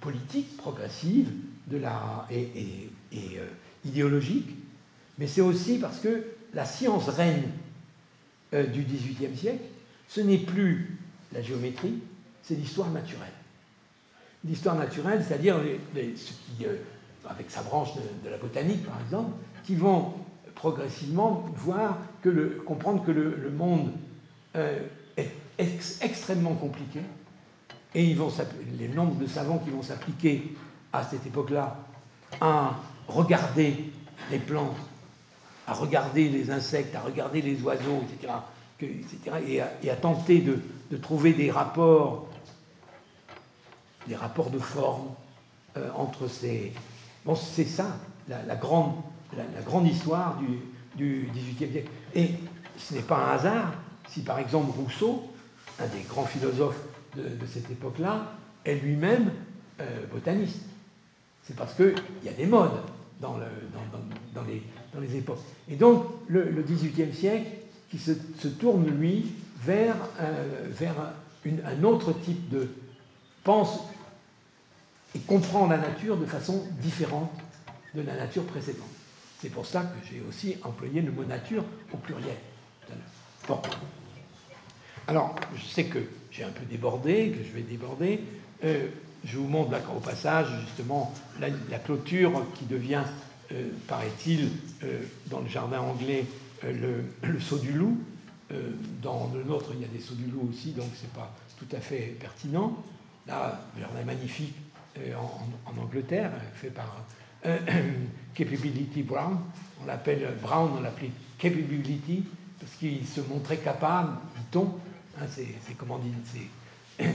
politique progressive de la, et, euh, idéologique, mais c'est aussi parce que la science règne euh, du XVIIIe siècle, ce n'est plus la géométrie, c'est l'histoire naturelle. L'histoire naturelle, c'est-à-dire ce qui euh, avec sa branche de, la botanique par exemple, qui vont progressivement voir que le, comprendre que le, monde euh, est extrêmement compliqué et ils vont les nombres de savants qui vont s'appliquer à cette époque-là à regarder les plantes, à regarder les insectes, à regarder les oiseaux, etc., etc. Et, à, tenter de, trouver des rapports, des rapports de forme euh, entre ces, Bon, c'est ça, la, grande, la, grande, histoire du, XVIIIe siècle. Et ce n'est pas un hasard si, par exemple, Rousseau, un des grands philosophes de, cette époque-là, est lui-même euh, botaniste. C'est parce qu'il y a des modes dans, le, dans, les, dans, les, époques. Et donc, le, XVIIIe siècle qui se, tourne, lui, vers, euh, vers un autre type de pense et comprend la nature de façon différente de la nature précédente. C'est pour ça que j'ai aussi employé le mot nature au pluriel. Bon. Alors, je sais que j'ai un peu débordé, que je vais déborder. Euh, je vous montre là, au passage justement la, clôture qui devient, euh, paraît-il, euh, dans le jardin anglais, le, saut du loup. dans le nôtre, il y a des sauts du loup aussi, donc c'est pas tout à fait pertinent. Là, jardin magnifique euh, en, Angleterre, fait par euh, Capability Brown. On l'appelle Brown, on l'appelait Capability, parce qu'il se montrait capable, dit-on, hein,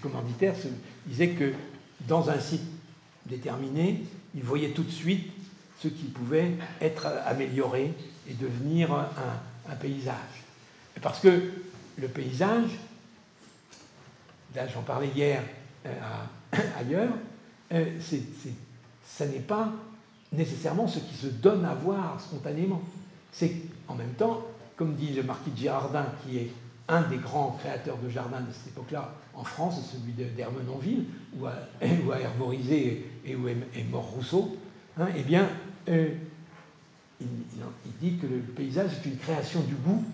commanditaires disaient que dans un site déterminé, il voyait tout de suite ce qui pouvait être amélioré et devenir un, paysage. Parce que le paysage, là j'en parlais hier euh, à, ailleurs, euh, ça n'est pas nécessairement ce qui se donne à voir spontanément. C'est en même temps, comme dit le marquis de Girardin, qui est un des grands créateurs de jardins de cette époque-là en France, celui d'Hermenonville, où, a, herborisé et où est, mort Rousseau, hein, eh bien, euh, il, dit que le paysage est une création du goût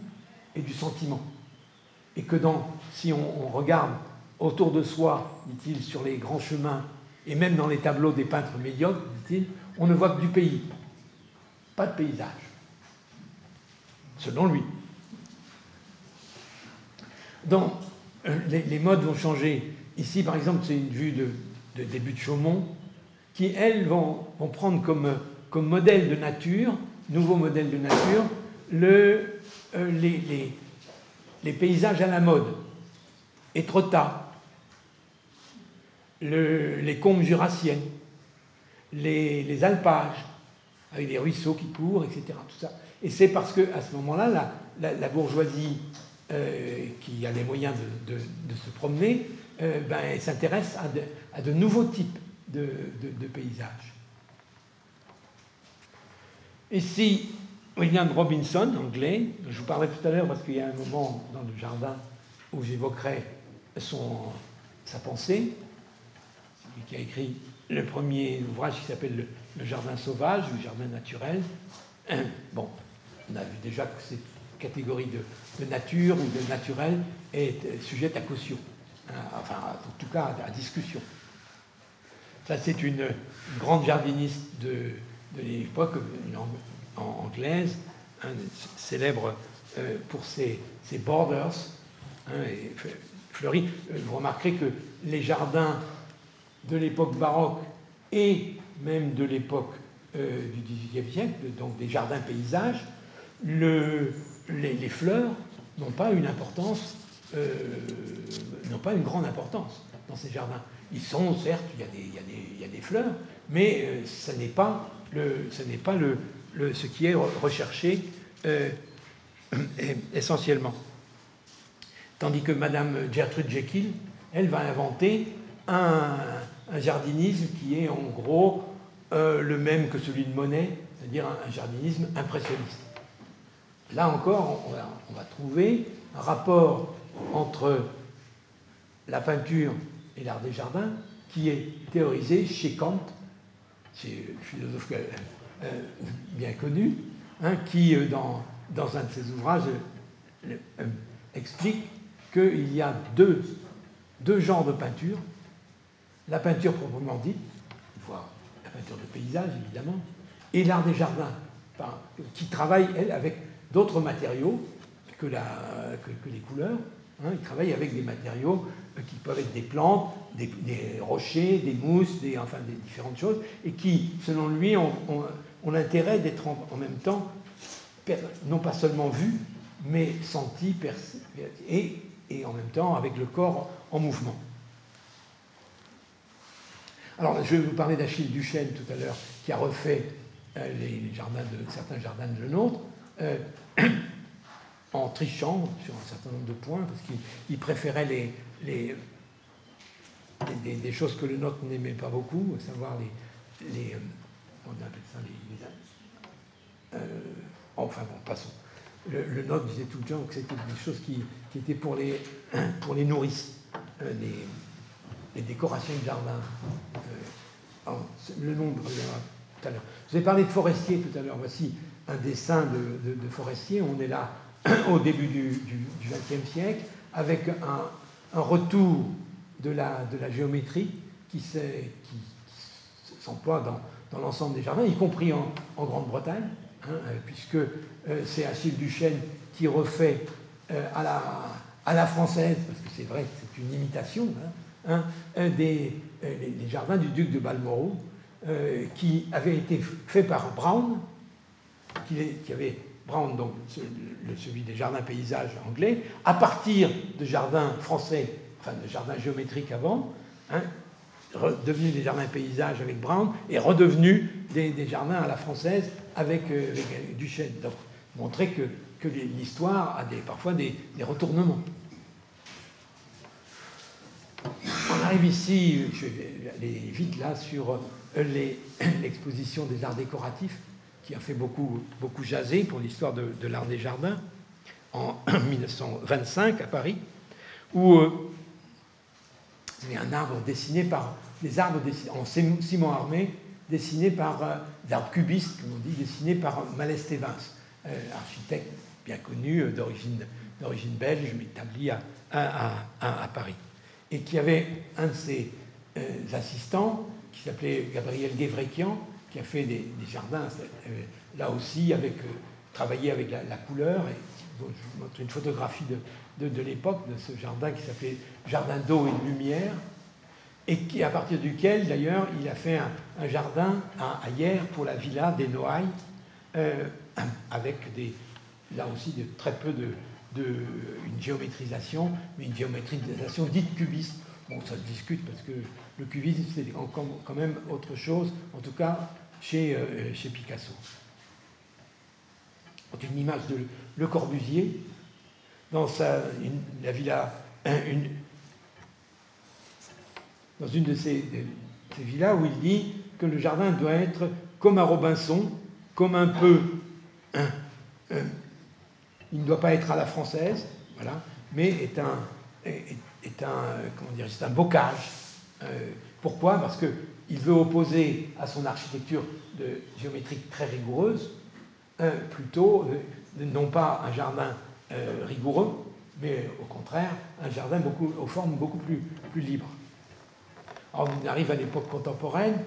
et du sentiment. Et que dans, si on regarde autour de soi, dit-il, sur les grands chemins, et même dans les tableaux des peintres médiocres, dit-il, on ne voit que du pays, pas de paysage, selon lui. Donc, euh, les, modes vont changer. Ici, par exemple, c'est une vue de, début de Chaumont, qui, elles, vont, prendre comme, modèle de nature, nouveau modèle de nature, euh, les, paysages à la mode. Les combes jurassiennes, les, alpages, avec des ruisseaux qui courent, etc. Tout ça. Et c'est parce qu'à ce moment-là, la, bourgeoisie qui a les moyens de, se promener, ben, s'intéresse à, de, nouveaux types de, paysages. Et si William Robinson, anglais, je vous parlais tout à l'heure parce qu'il y a un moment dans le jardin où j'évoquerai sa pensée, qui a écrit le premier ouvrage qui s'appelle le, Jardin sauvage ou Jardin naturel. Bon, on a vu déjà que cette catégorie de, nature ou de naturel est sujette à caution, hein, enfin en tout cas à, discussion. Ça, c'est une, grande jardiniste de, l'époque, anglaise, hein, célèbre euh, pour ses, borders, hein. Euh, vous remarquerez que les jardins de l'époque baroque et même de l'époque euh, du XVIIIe siècle, donc des jardins paysages, le, les, fleurs n'ont pas une importance, n'ont pas une grande importance dans ces jardins. Ils sont, certes, il y a des, fleurs, mais ce n'est pas, le, ce n'est pas ce qui est recherché euh, essentiellement. Tandis que Madame Gertrude Jekyll, elle va inventer un, jardinisme qui est en gros euh, le même que celui de Monet, c'est-à-dire un, jardinisme impressionniste. Là encore, on va, trouver un rapport entre la peinture et l'art des jardins qui est théorisé chez Kant, c'est le philosophe euh, bien connu, hein, qui, euh, dans, dans, un de ses ouvrages, euh, explique qu'il y a deux genres de peinture. La peinture proprement dite, voire la peinture de paysage évidemment, et l'art des jardins, qui travaille, avec d'autres matériaux que, les couleurs. Hein. il travaille avec des matériaux qui peuvent être des plantes, des, rochers, des mousses, des, enfin des différentes choses, et qui, selon lui, ont, l'intérêt d'être en, même temps, non pas seulement vu, mais senti, et, et en même temps avec le corps en mouvement. Alors, je vais vous parler d'Achille Duchesne tout à l'heure, qui a refait euh, les jardins de, certains jardins de nôtre, euh, en trichant sur un certain nombre de points, parce qu'il préférait les, les, des, choses que le nôtre n'aimait pas beaucoup, à savoir les, les, euh, on appelle ça les. Euh, enfin bon, passons. Le, note disait tout le temps que c'était des choses qui, qui, étaient pour les, pour les nourrices, les, les, décorations de jardin. Euh, le nom reviendra tout à l'heure. Je vous ai parlé de forestier tout à l'heure. Voici un dessin de, forestier. On est là au début du XXe siècle avec un, retour de la, géométrie qui s'emploie dans l'ensemble des jardins, y compris en, Grande-Bretagne, hein, euh, puisque euh, c'est Achille Duchesne qui refait à, la, à la française, parce que c'est vrai que c'est une imitation, hein, hein des, les, jardins du duc de Balmoral, qui avait été fait par Brown, qui, avait Brown, donc celui des jardins paysages anglais, à partir de jardins français, enfin de jardins géométriques avant, hein, des jardins paysages avec Brown et redevenus des, jardins à la française avec, euh, Duchesne. Donc, montrer que, que l'histoire a des, parfois des, retournements. On arrive ici, je vais aller vite là, sur euh, l'exposition des arts décoratifs qui a fait beaucoup, beaucoup jaser pour l'histoire de, l'art des jardins en 1925 à Paris, où euh, c'est un arbre dessiné par des arbres en ciment armé dessinés par euh, des arbres cubistes, comme on dit, dessinés par Malès Evans, euh, architecte bien connu d'origine belge, mais établi à, à, Paris, et qui avait un de ses assistants qui s'appelait Gabriel Guévrekian, qui a fait des, jardins, là aussi, avec travaillé avec la, couleur. Et, je vous montre une photographie de, de, l'époque de ce jardin qui s'appelait Jardin d'eau et de lumière, et qui, à partir duquel, d'ailleurs, il a fait un, jardin à, hier pour la villa des Noailles, euh, avec des, là aussi de, très peu de, de, une géométrisation, mais une géométrisation dite cubiste. Bon, ça se discute parce que le cubisme, c'est quand même autre chose, en tout cas chez, euh, Picasso. Une image de Le Corbusier, dans sa, la villa, une, dans une de ces, ces, villas où il dit que le jardin doit être comme à Robinson, comme un peu. Il ne doit pas être à la française, voilà, mais est un, un, comment dire, c'est un bocage. Euh, pourquoi? Parce qu'il veut opposer à son architecture géométrique très rigoureuse, plutôt euh, non pas un jardin euh, rigoureux, mais au contraire un jardin aux formes beaucoup plus, plus libres. Alors on arrive à l'époque contemporaine,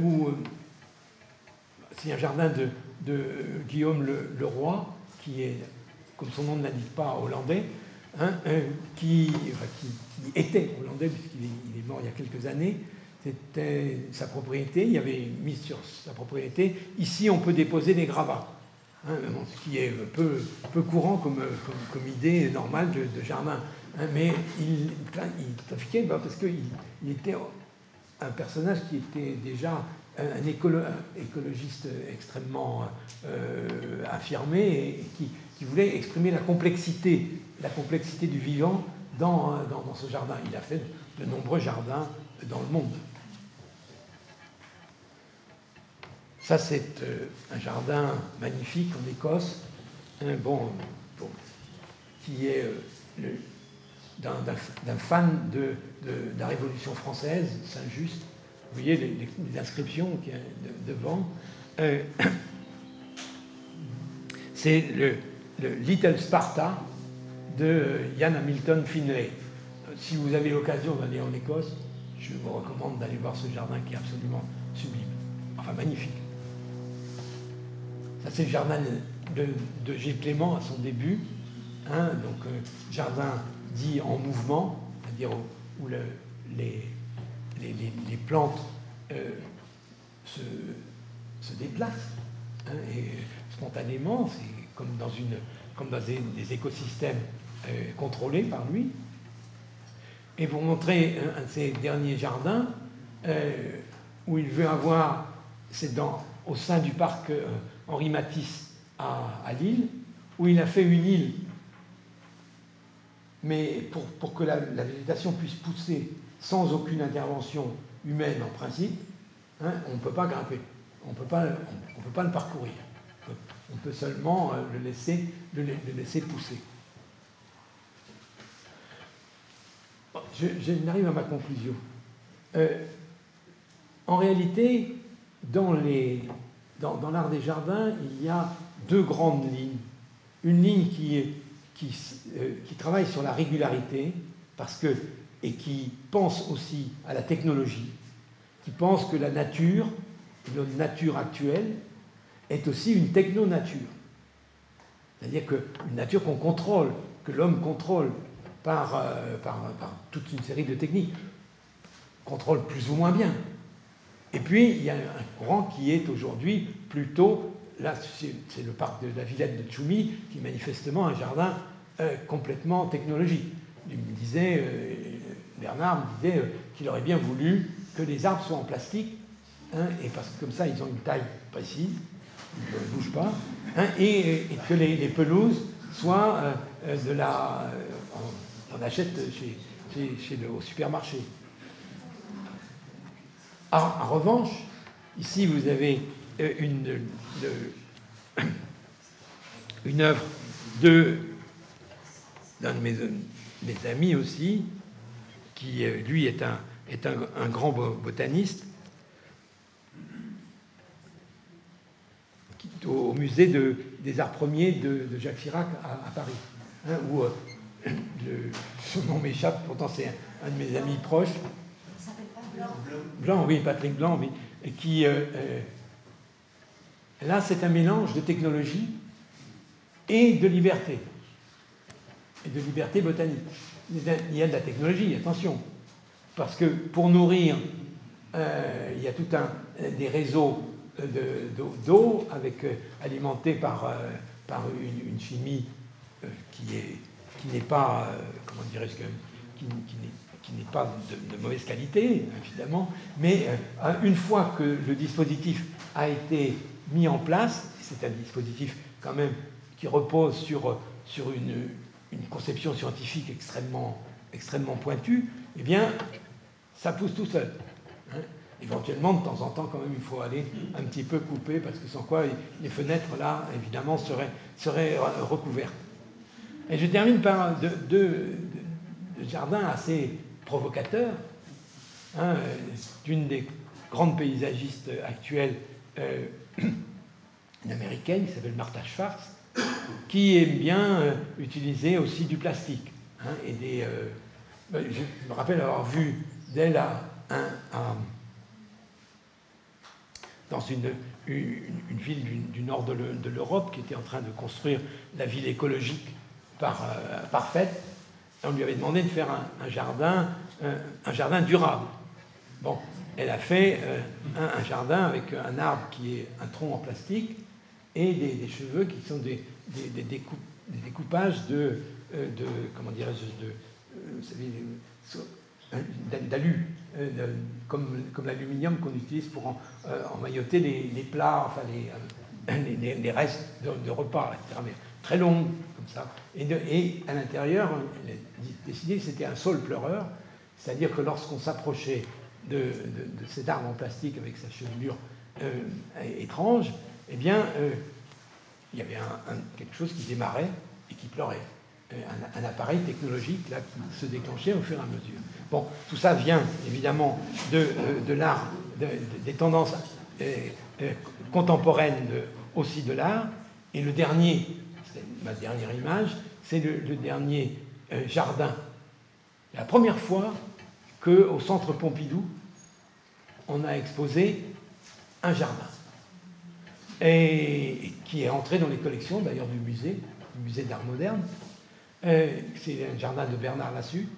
où c'est un jardin de, de Guillaume le, Roi, qui est, comme son nom ne l'indique pas, hollandais, hein, qui, qui, était hollandais, puisqu'il est, mort il y a quelques années. C'était sa propriété, il avait mis sur sa propriété, ici on peut déposer des gravats. Hein, ce qui est peu, peu courant comme, comme, idée normale de, jardin. Hein, mais il, il trafiquait bah, parce qu'il il était un personnage qui était déjà un, écologiste extrêmement euh, affirmé et qui, voulait exprimer la complexité, la complexité du vivant dans, ce jardin. Il a fait de nombreux jardins dans le monde. Ça, c'est euh, un jardin magnifique en Écosse, un bon, qui est euh, d'un fan de, la Révolution française, Saint-Just. Vous voyez les, inscriptions qui devant. Euh, c'est le, Little Sparta de Ian Hamilton Finlay. Si vous avez l'occasion d'aller en Écosse, je vous recommande d'aller voir ce jardin qui est absolument sublime, enfin magnifique c'est le jardin de, de, Gilles Clément à son début, hein, donc euh, jardin dit en mouvement, c'est-à-dire où, les, plantes euh, se, déplacent hein, spontanément, c'est comme dans, des, écosystèmes euh, contrôlés par lui. Et pour montrer un, de ces derniers jardins, où il veut avoir, c'est dans au sein du parc Henri Matisse à, Lille, où il a fait une île. Mais pour, que la, végétation puisse pousser sans aucune intervention humaine en principe, hein, on ne peut pas grimper, on ne peut pas le parcourir. On peut seulement euh, le laisser, le, laisser pousser. Je, n'arrive à ma conclusion. Euh, en réalité, dans les, dans, l'art des jardins, il y a deux grandes lignes. Une ligne qui, qui, euh, qui, travaille sur la régularité parce que, et qui pense aussi à la technologie, qui pense que la nature, notre nature actuelle, est aussi une techno-nature. C'est-à-dire qu'une nature qu'on contrôle, que l'homme contrôle par, euh, par, par toute une série de techniques, contrôle plus ou moins bien. Et puis, il y a un courant qui est aujourd'hui plutôt, là, c'est le parc de la Villette de Tchoumi, qui est manifestement un jardin euh, complètement technologique. Euh, Bernard me disait euh, qu'il aurait bien voulu que les arbres soient en plastique, hein, et parce que comme ça, ils ont une taille précise, ils ne bougent pas, hein, et, que les, pelouses soient de la. on, achète chez, chez, le, au supermarché. Ah, en revanche, ici vous avez euh, une, une œuvre de, d'un de mes, amis aussi, qui euh, lui est un, est un, grand botaniste, au musée de, des arts premiers de, Jacques Chirac à, Paris, hein, où euh, son nom m'échappe, pourtant c'est un, de mes amis proches, Blanc. oui, Patrick Blanc, oui. Qui, euh, euh, là, c'est un mélange de technologie et de liberté. Et de liberté botanique. Il y a de la technologie, attention. Parce que pour nourrir, euh, il y a tout un des réseaux d'eau avec alimentés par, par une, chimie qui est qui n'est pas comment dirais-je qui, qui n'est pas de, mauvaise qualité, évidemment, mais euh, une fois que le dispositif a été mis en place, c'est un dispositif quand même qui repose sur, sur une, une conception scientifique extrêmement, extrêmement pointue, eh bien, ça pousse tout seul. Hein. Éventuellement, de temps en temps, quand même, il faut aller un petit peu couper, parce que sans quoi les fenêtres, là, évidemment, seraient, seraient recouvertes. Et je termine par deux, jardins assez provocateurs. Hein, d'une des grandes paysagistes actuelles, euh, une américaine qui s'appelle Martha Schwartz, qui aime bien euh, utiliser aussi du plastique. Hein, et des, euh, ben, je me rappelle avoir vu d'elle dans une, ville du, nord de l'Europe qui était en train de construire la ville écologique euh, parfaite. on lui avait demandé de faire un, jardin, un jardin durable. Bon, elle a fait un, jardin avec un arbre qui est un tronc en plastique et des cheveux qui sont des, découpages euh, de comment dirais-je, de, euh, d'alu, euh, comme, comme l'aluminium qu'on utilise pour emmailloter les, plats, enfin les, les, restes de, repas, etc. Mais très long, comme ça. Et, et à l'intérieur, elle a décidé que c'était un sol pleureur, c'est-à-dire que lorsqu'on s'approchait de, de, cet arbre en plastique avec sa chevelure étrange, eh bien, il y avait quelque chose qui démarrait et qui pleurait. Un, appareil technologique là, qui se déclenchait au fur et à mesure. Bon, tout ça vient évidemment de, euh, l'art, des tendances euh, euh, contemporaines aussi de l'art. Et le dernier, c'est ma dernière image, c'est le, dernier jardin. La première fois qu'au centre Pompidou, on a exposé un jardin qui est entré dans les collections d'ailleurs du musée, du musée d'art moderne. Euh, c'est un jardin de Bernard Lassus,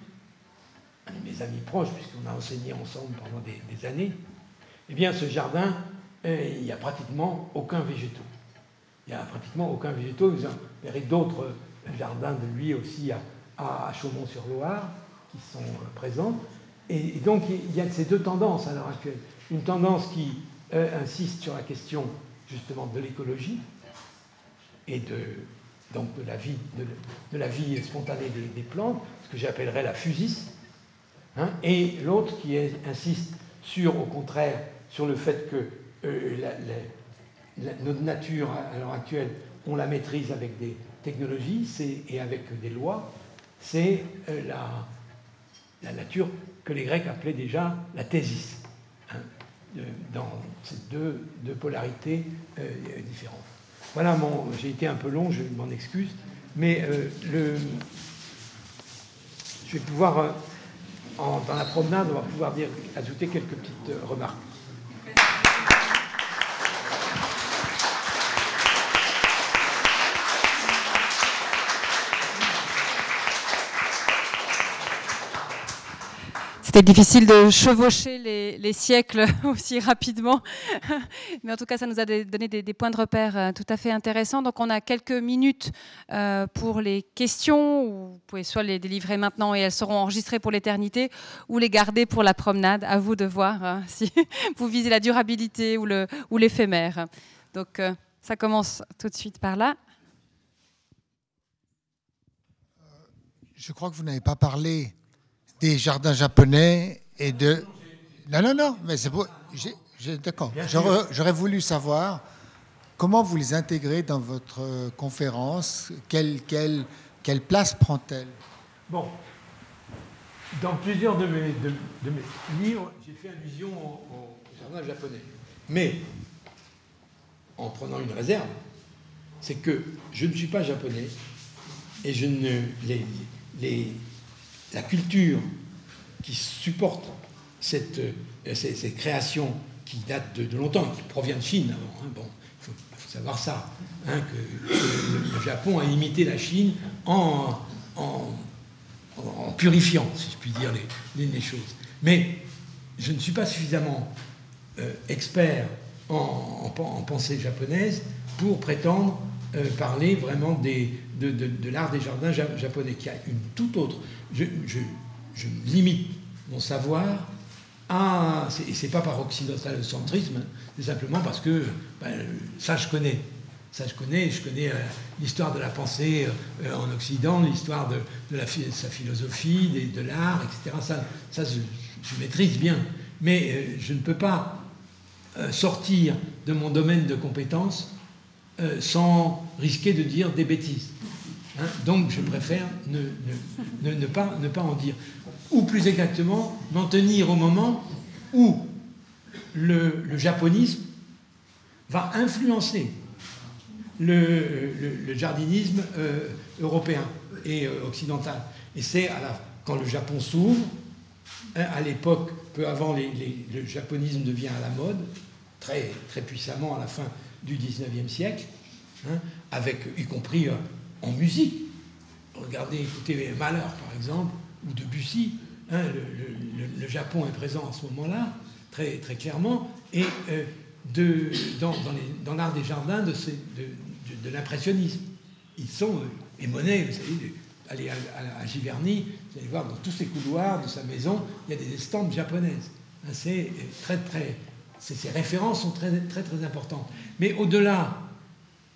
un de mes amis proches, puisqu'on a enseigné ensemble pendant des, années. Eh bien, ce jardin, euh, il n'y a pratiquement aucun végétaux. Il n'y a pratiquement aucun végétaux. Vous verrez d'autres jardins de lui aussi à, à Chaumont-sur-Loire qui sont euh, présents. Et, donc, il y a ces deux tendances à l'heure actuelle. Une tendance qui insiste sur la question justement de l'écologie et de, donc de, la, vie, de, la vie spontanée des, plantes, ce que j'appellerais la fusis, hein, et l'autre qui insiste sur, au contraire, sur le fait que euh, notre nature à l'heure actuelle, on la maîtrise avec des technologies et avec des lois, c'est euh, la nature les Grecs appelaient déjà la thésis dans ces deux, polarités euh, différentes. Voilà, j'ai été un peu long, je m'en excuse, mais euh, le, je vais pouvoir, euh, dans la promenade, on va pouvoir dire, ajouter quelques petites remarques. C'était difficile de chevaucher les, siècles aussi rapidement, mais en tout cas, ça nous a donné des, points de repère euh, tout à fait intéressants. Donc, on a quelques minutes euh, pour les questions. vous pouvez soit les délivrer maintenant et elles seront enregistrées pour l'éternité, ou les garder pour la promenade. À vous de voir hein, si vous visez la durabilité ou l'éphémère. Donc, euh, ça commence tout de suite par là. Je crois que vous n'avez pas parlé des jardins japonais et de... Non, non, non, mais c'est pour... D'accord. J'aurais voulu savoir comment vous les intégrez dans votre conférence. Quelle, quelle, quelle place prend-elle? Bon, dans plusieurs de mes, de, mes livres, j'ai fait allusion au, jardin japonais. Mais, en prenant une réserve, c'est que je ne suis pas japonais et je ne, les, les, la culture qui supporte cette, euh, ces, créations qui datent de, longtemps, qui provient de Chine avant. Hein, bon, il faut, savoir ça, hein, que, le, Japon a imité la Chine en, en, purifiant, si je puis dire, les, choses. Mais je ne suis pas suffisamment euh, expert en, pensée japonaise pour prétendre euh, parler vraiment de, l'art des jardins japonais, qui a une toute autre je, limite mon savoir à. Et c'est pas par occidentalisme, hein, c'est simplement parce que ben, ça je connais. Ça, je connais. Je connais l'histoire de la pensée en Occident, l'histoire de, sa philosophie, de, l'art, etc. Ça, ça je, maîtrise bien. Mais je ne peux pas sortir de mon domaine de compétences sans risquer de dire des bêtises. Hein, donc je préfère ne, pas, ne pas en dire. Ou plus exactement, m'en tenir au moment où le, japonisme va influencer le, jardinisme euh, européen et euh, occidental. Et c'est quand le Japon s'ouvre, hein, à l'époque, peu avant, le japonisme devient à la mode, très, très puissamment à la fin du 19e siècle, hein, avec, y compris euh, en musique. Regardez, écoutez Mahler par exemple, ou Debussy. Hein, le, Japon est présent à ce moment-là, très, très clairement, et euh, de, dans, l'art des jardins de, de, l'impressionnisme. Ils sont, euh, et Monet, vous savez, allez à, Giverny, vous allez voir dans tous ces couloirs de sa maison, il y a des estampes japonaises. Hein, c'est euh, très, très, ces références sont très, très, très importantes. Mais au-delà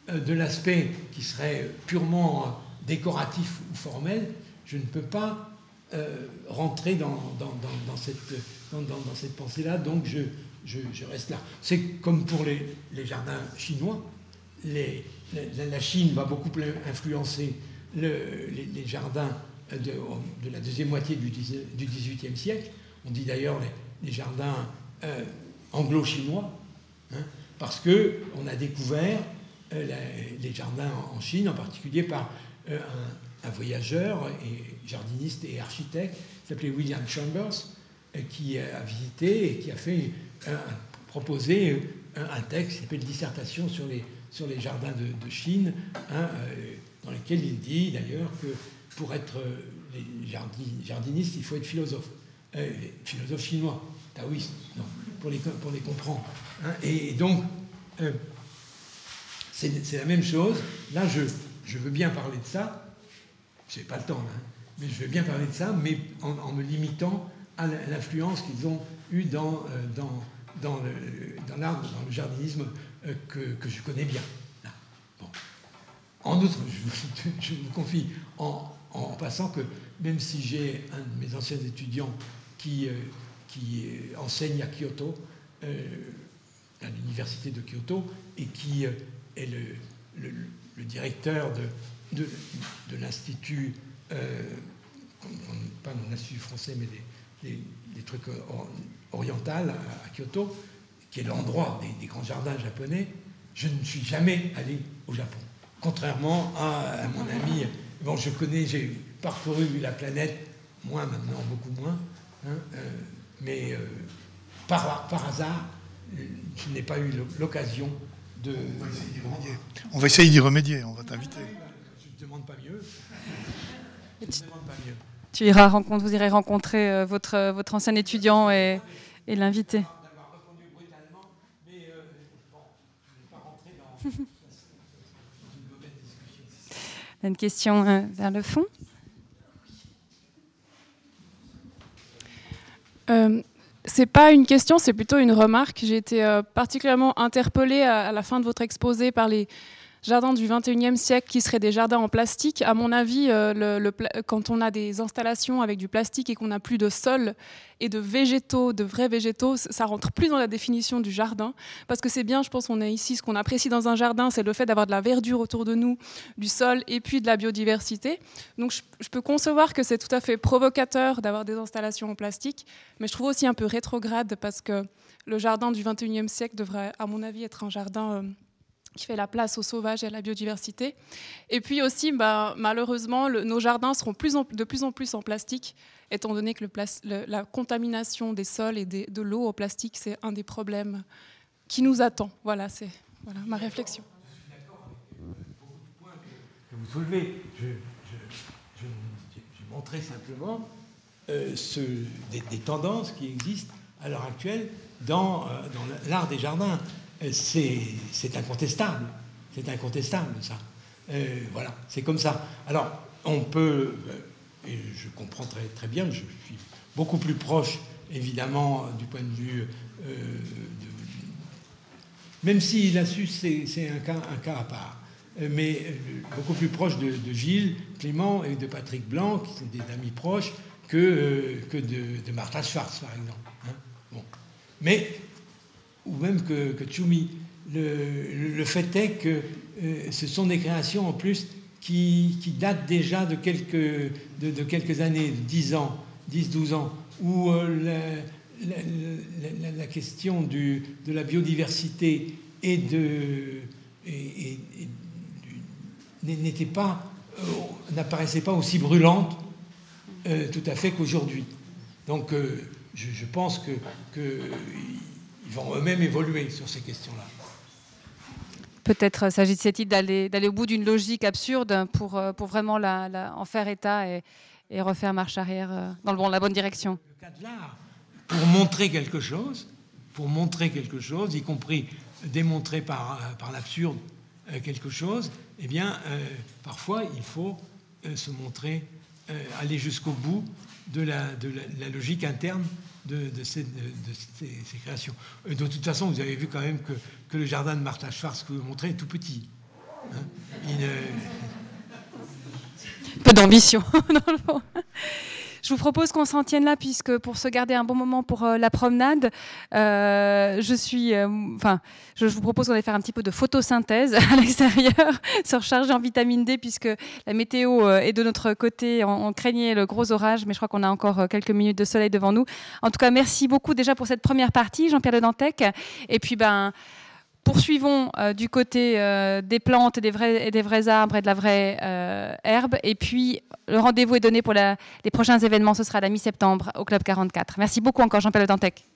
euh, de l'aspect qui serait purement euh, décoratif ou formel, je ne peux pas euh, rentrer dans, cette, dans, cette pensée-là, donc je, je, reste là. C'est comme pour les, jardins chinois. Les, la, Chine va beaucoup influencer les, jardins de, la deuxième moitié du, XVIIIe siècle. On dit d'ailleurs les, jardins anglo-chinois, hein, parce qu'on a découvert euh, les jardins en Chine, en particulier par euh, un, voyageur et jardiniste et architecte qui s'appelait William Chambers, euh, qui a visité et qui a fait proposé un, texte qui s'appelle Dissertation sur les, sur les jardins de, Chine, hein, dans lequel il dit d'ailleurs que pour être jardiniste, il faut être philosophe, philosophe chinois, taoïste, non, pour les, comprendre. Hein. et, donc, c'est la même chose. Là, je, veux bien parler de ça. Je n'ai pas le temps, hein, mais je veux bien parler de ça, mais en, me limitant à l'influence qu'ils ont eue dans, euh, dans, l'art, dans, le jardinisme euh, que, je connais bien. En outre, je, vous confie en, en, passant que même si j'ai un de mes anciens étudiants qui, euh, qui enseigne à Kyoto, à l'université de Kyoto, et qui est le, directeur de, de, l'Institut, euh, pas l'Institut français, mais des, trucs orientaux à, Kyoto, qui est l'endroit des, grands jardins japonais, je ne suis jamais allé au Japon. Contrairement à, mon ami, bon, je connais, j'ai parcouru la planète, moins maintenant, beaucoup moins, hein, euh, mais euh, par, par hasard, je n'ai pas eu l'occasion on va essayer d'y remédier. On va t'inviter. Je ne demande pas mieux. Tu iras rencontrer, vous irez rencontrer euh, votre, votre ancien étudiant et, et l'inviter. Une question euh, vers le fond euh, c'est pas une question, c'est plutôt une remarque. J'ai été euh, particulièrement interpellée à, la fin de votre exposé par les jardins du 21e siècle qui seraient des jardins en plastique. À mon avis, euh, quand on a des installations avec du plastique et qu'on n'a plus de sol et de végétaux, de vrais végétaux, ça rentre plus dans la définition du jardin. Parce que c'est bien, je pense qu'on est ici, ce qu'on apprécie dans un jardin, c'est le fait d'avoir de la verdure autour de nous, du sol et puis de la biodiversité. Donc je, je peux concevoir que c'est tout à fait provocateur d'avoir des installations en plastique, mais je trouve aussi un peu rétrograde parce que le jardin du 21e siècle devrait, à mon avis, être un jardin euh, qui fait la place aux sauvages et à la biodiversité. Et puis aussi, bah, malheureusement, nos jardins seront de plus en plus en plastique, étant donné que la contamination des sols et de l'eau au plastique, c'est un des problèmes qui nous attend. Voilà, c'est ma réflexion. Je suis d'accord avec beaucoup de que vous soulevez. Je, je, montrer simplement euh, des, tendances qui existent à l'heure actuelle dans, euh, dans l'art des jardins c'est incontestable. C'est incontestable, ça. Euh, voilà, c'est comme ça. Alors, on peut, euh, et je comprends très, très bien, je suis beaucoup plus proche, évidemment, du point de vue euh, même si Suisse, c'est un cas, à part. Mais beaucoup plus proche de, Gilles, Clément et de Patrick Blanc, qui sont des amis proches, que, que de, Martha Schwartz, par exemple. Hein. bon. Mais, ou même que, que Tchoumi. Le, le, fait est que ce sont des créations en plus qui, qui datent déjà de quelques, de, quelques années, 10 ans, 10-12 ans, où la, la, question du, de la biodiversité et de n'était pas euh, n'apparaissait pas aussi brûlante euh, tout à fait qu'aujourd'hui. Donc euh, je, pense que, ils vont eux-mêmes évoluer sur ces questions-là. Peut-être s'agit-il d'aller, d'aller au bout d'une logique absurde pour, pour vraiment la, en faire état et, et, refaire marche arrière dans le bon, la bonne direction. Le cas de l'art, pour montrer quelque chose, pour montrer quelque chose, y compris démontrer par, par l'absurde euh, quelque chose, eh bien, euh, parfois, il faut euh, se montrer, aller jusqu'au bout de la, de la, logique interne de, ces, créations. de toute façon, vous avez vu quand même que, le jardin de Martha Schwarz que vous montrez est tout petit. Hein. Peu d'ambition, dans le fond. Je vous propose qu'on s'en tienne là, puisque pour se garder un bon moment pour euh, la promenade, euh, je suis, euh, enfin, je, vous propose qu'on aille faire un petit peu de photosynthèse à l'extérieur, se recharger en vitamine D, puisque la météo est de notre côté. On, craignait le gros orage, mais je crois qu'on a encore quelques minutes de soleil devant nous. En tout cas, merci beaucoup déjà pour cette première partie, Jean-Pierre Le Dantec. Et puis, ben Poursuivons euh, du côté euh, des plantes et des, vrais, arbres et de la vraie euh, herbe. Et puis, le rendez-vous est donné pour les prochains événements. Ce sera la mi-septembre au Club 44. Merci beaucoup encore, Jean-Pierre Le Dantec.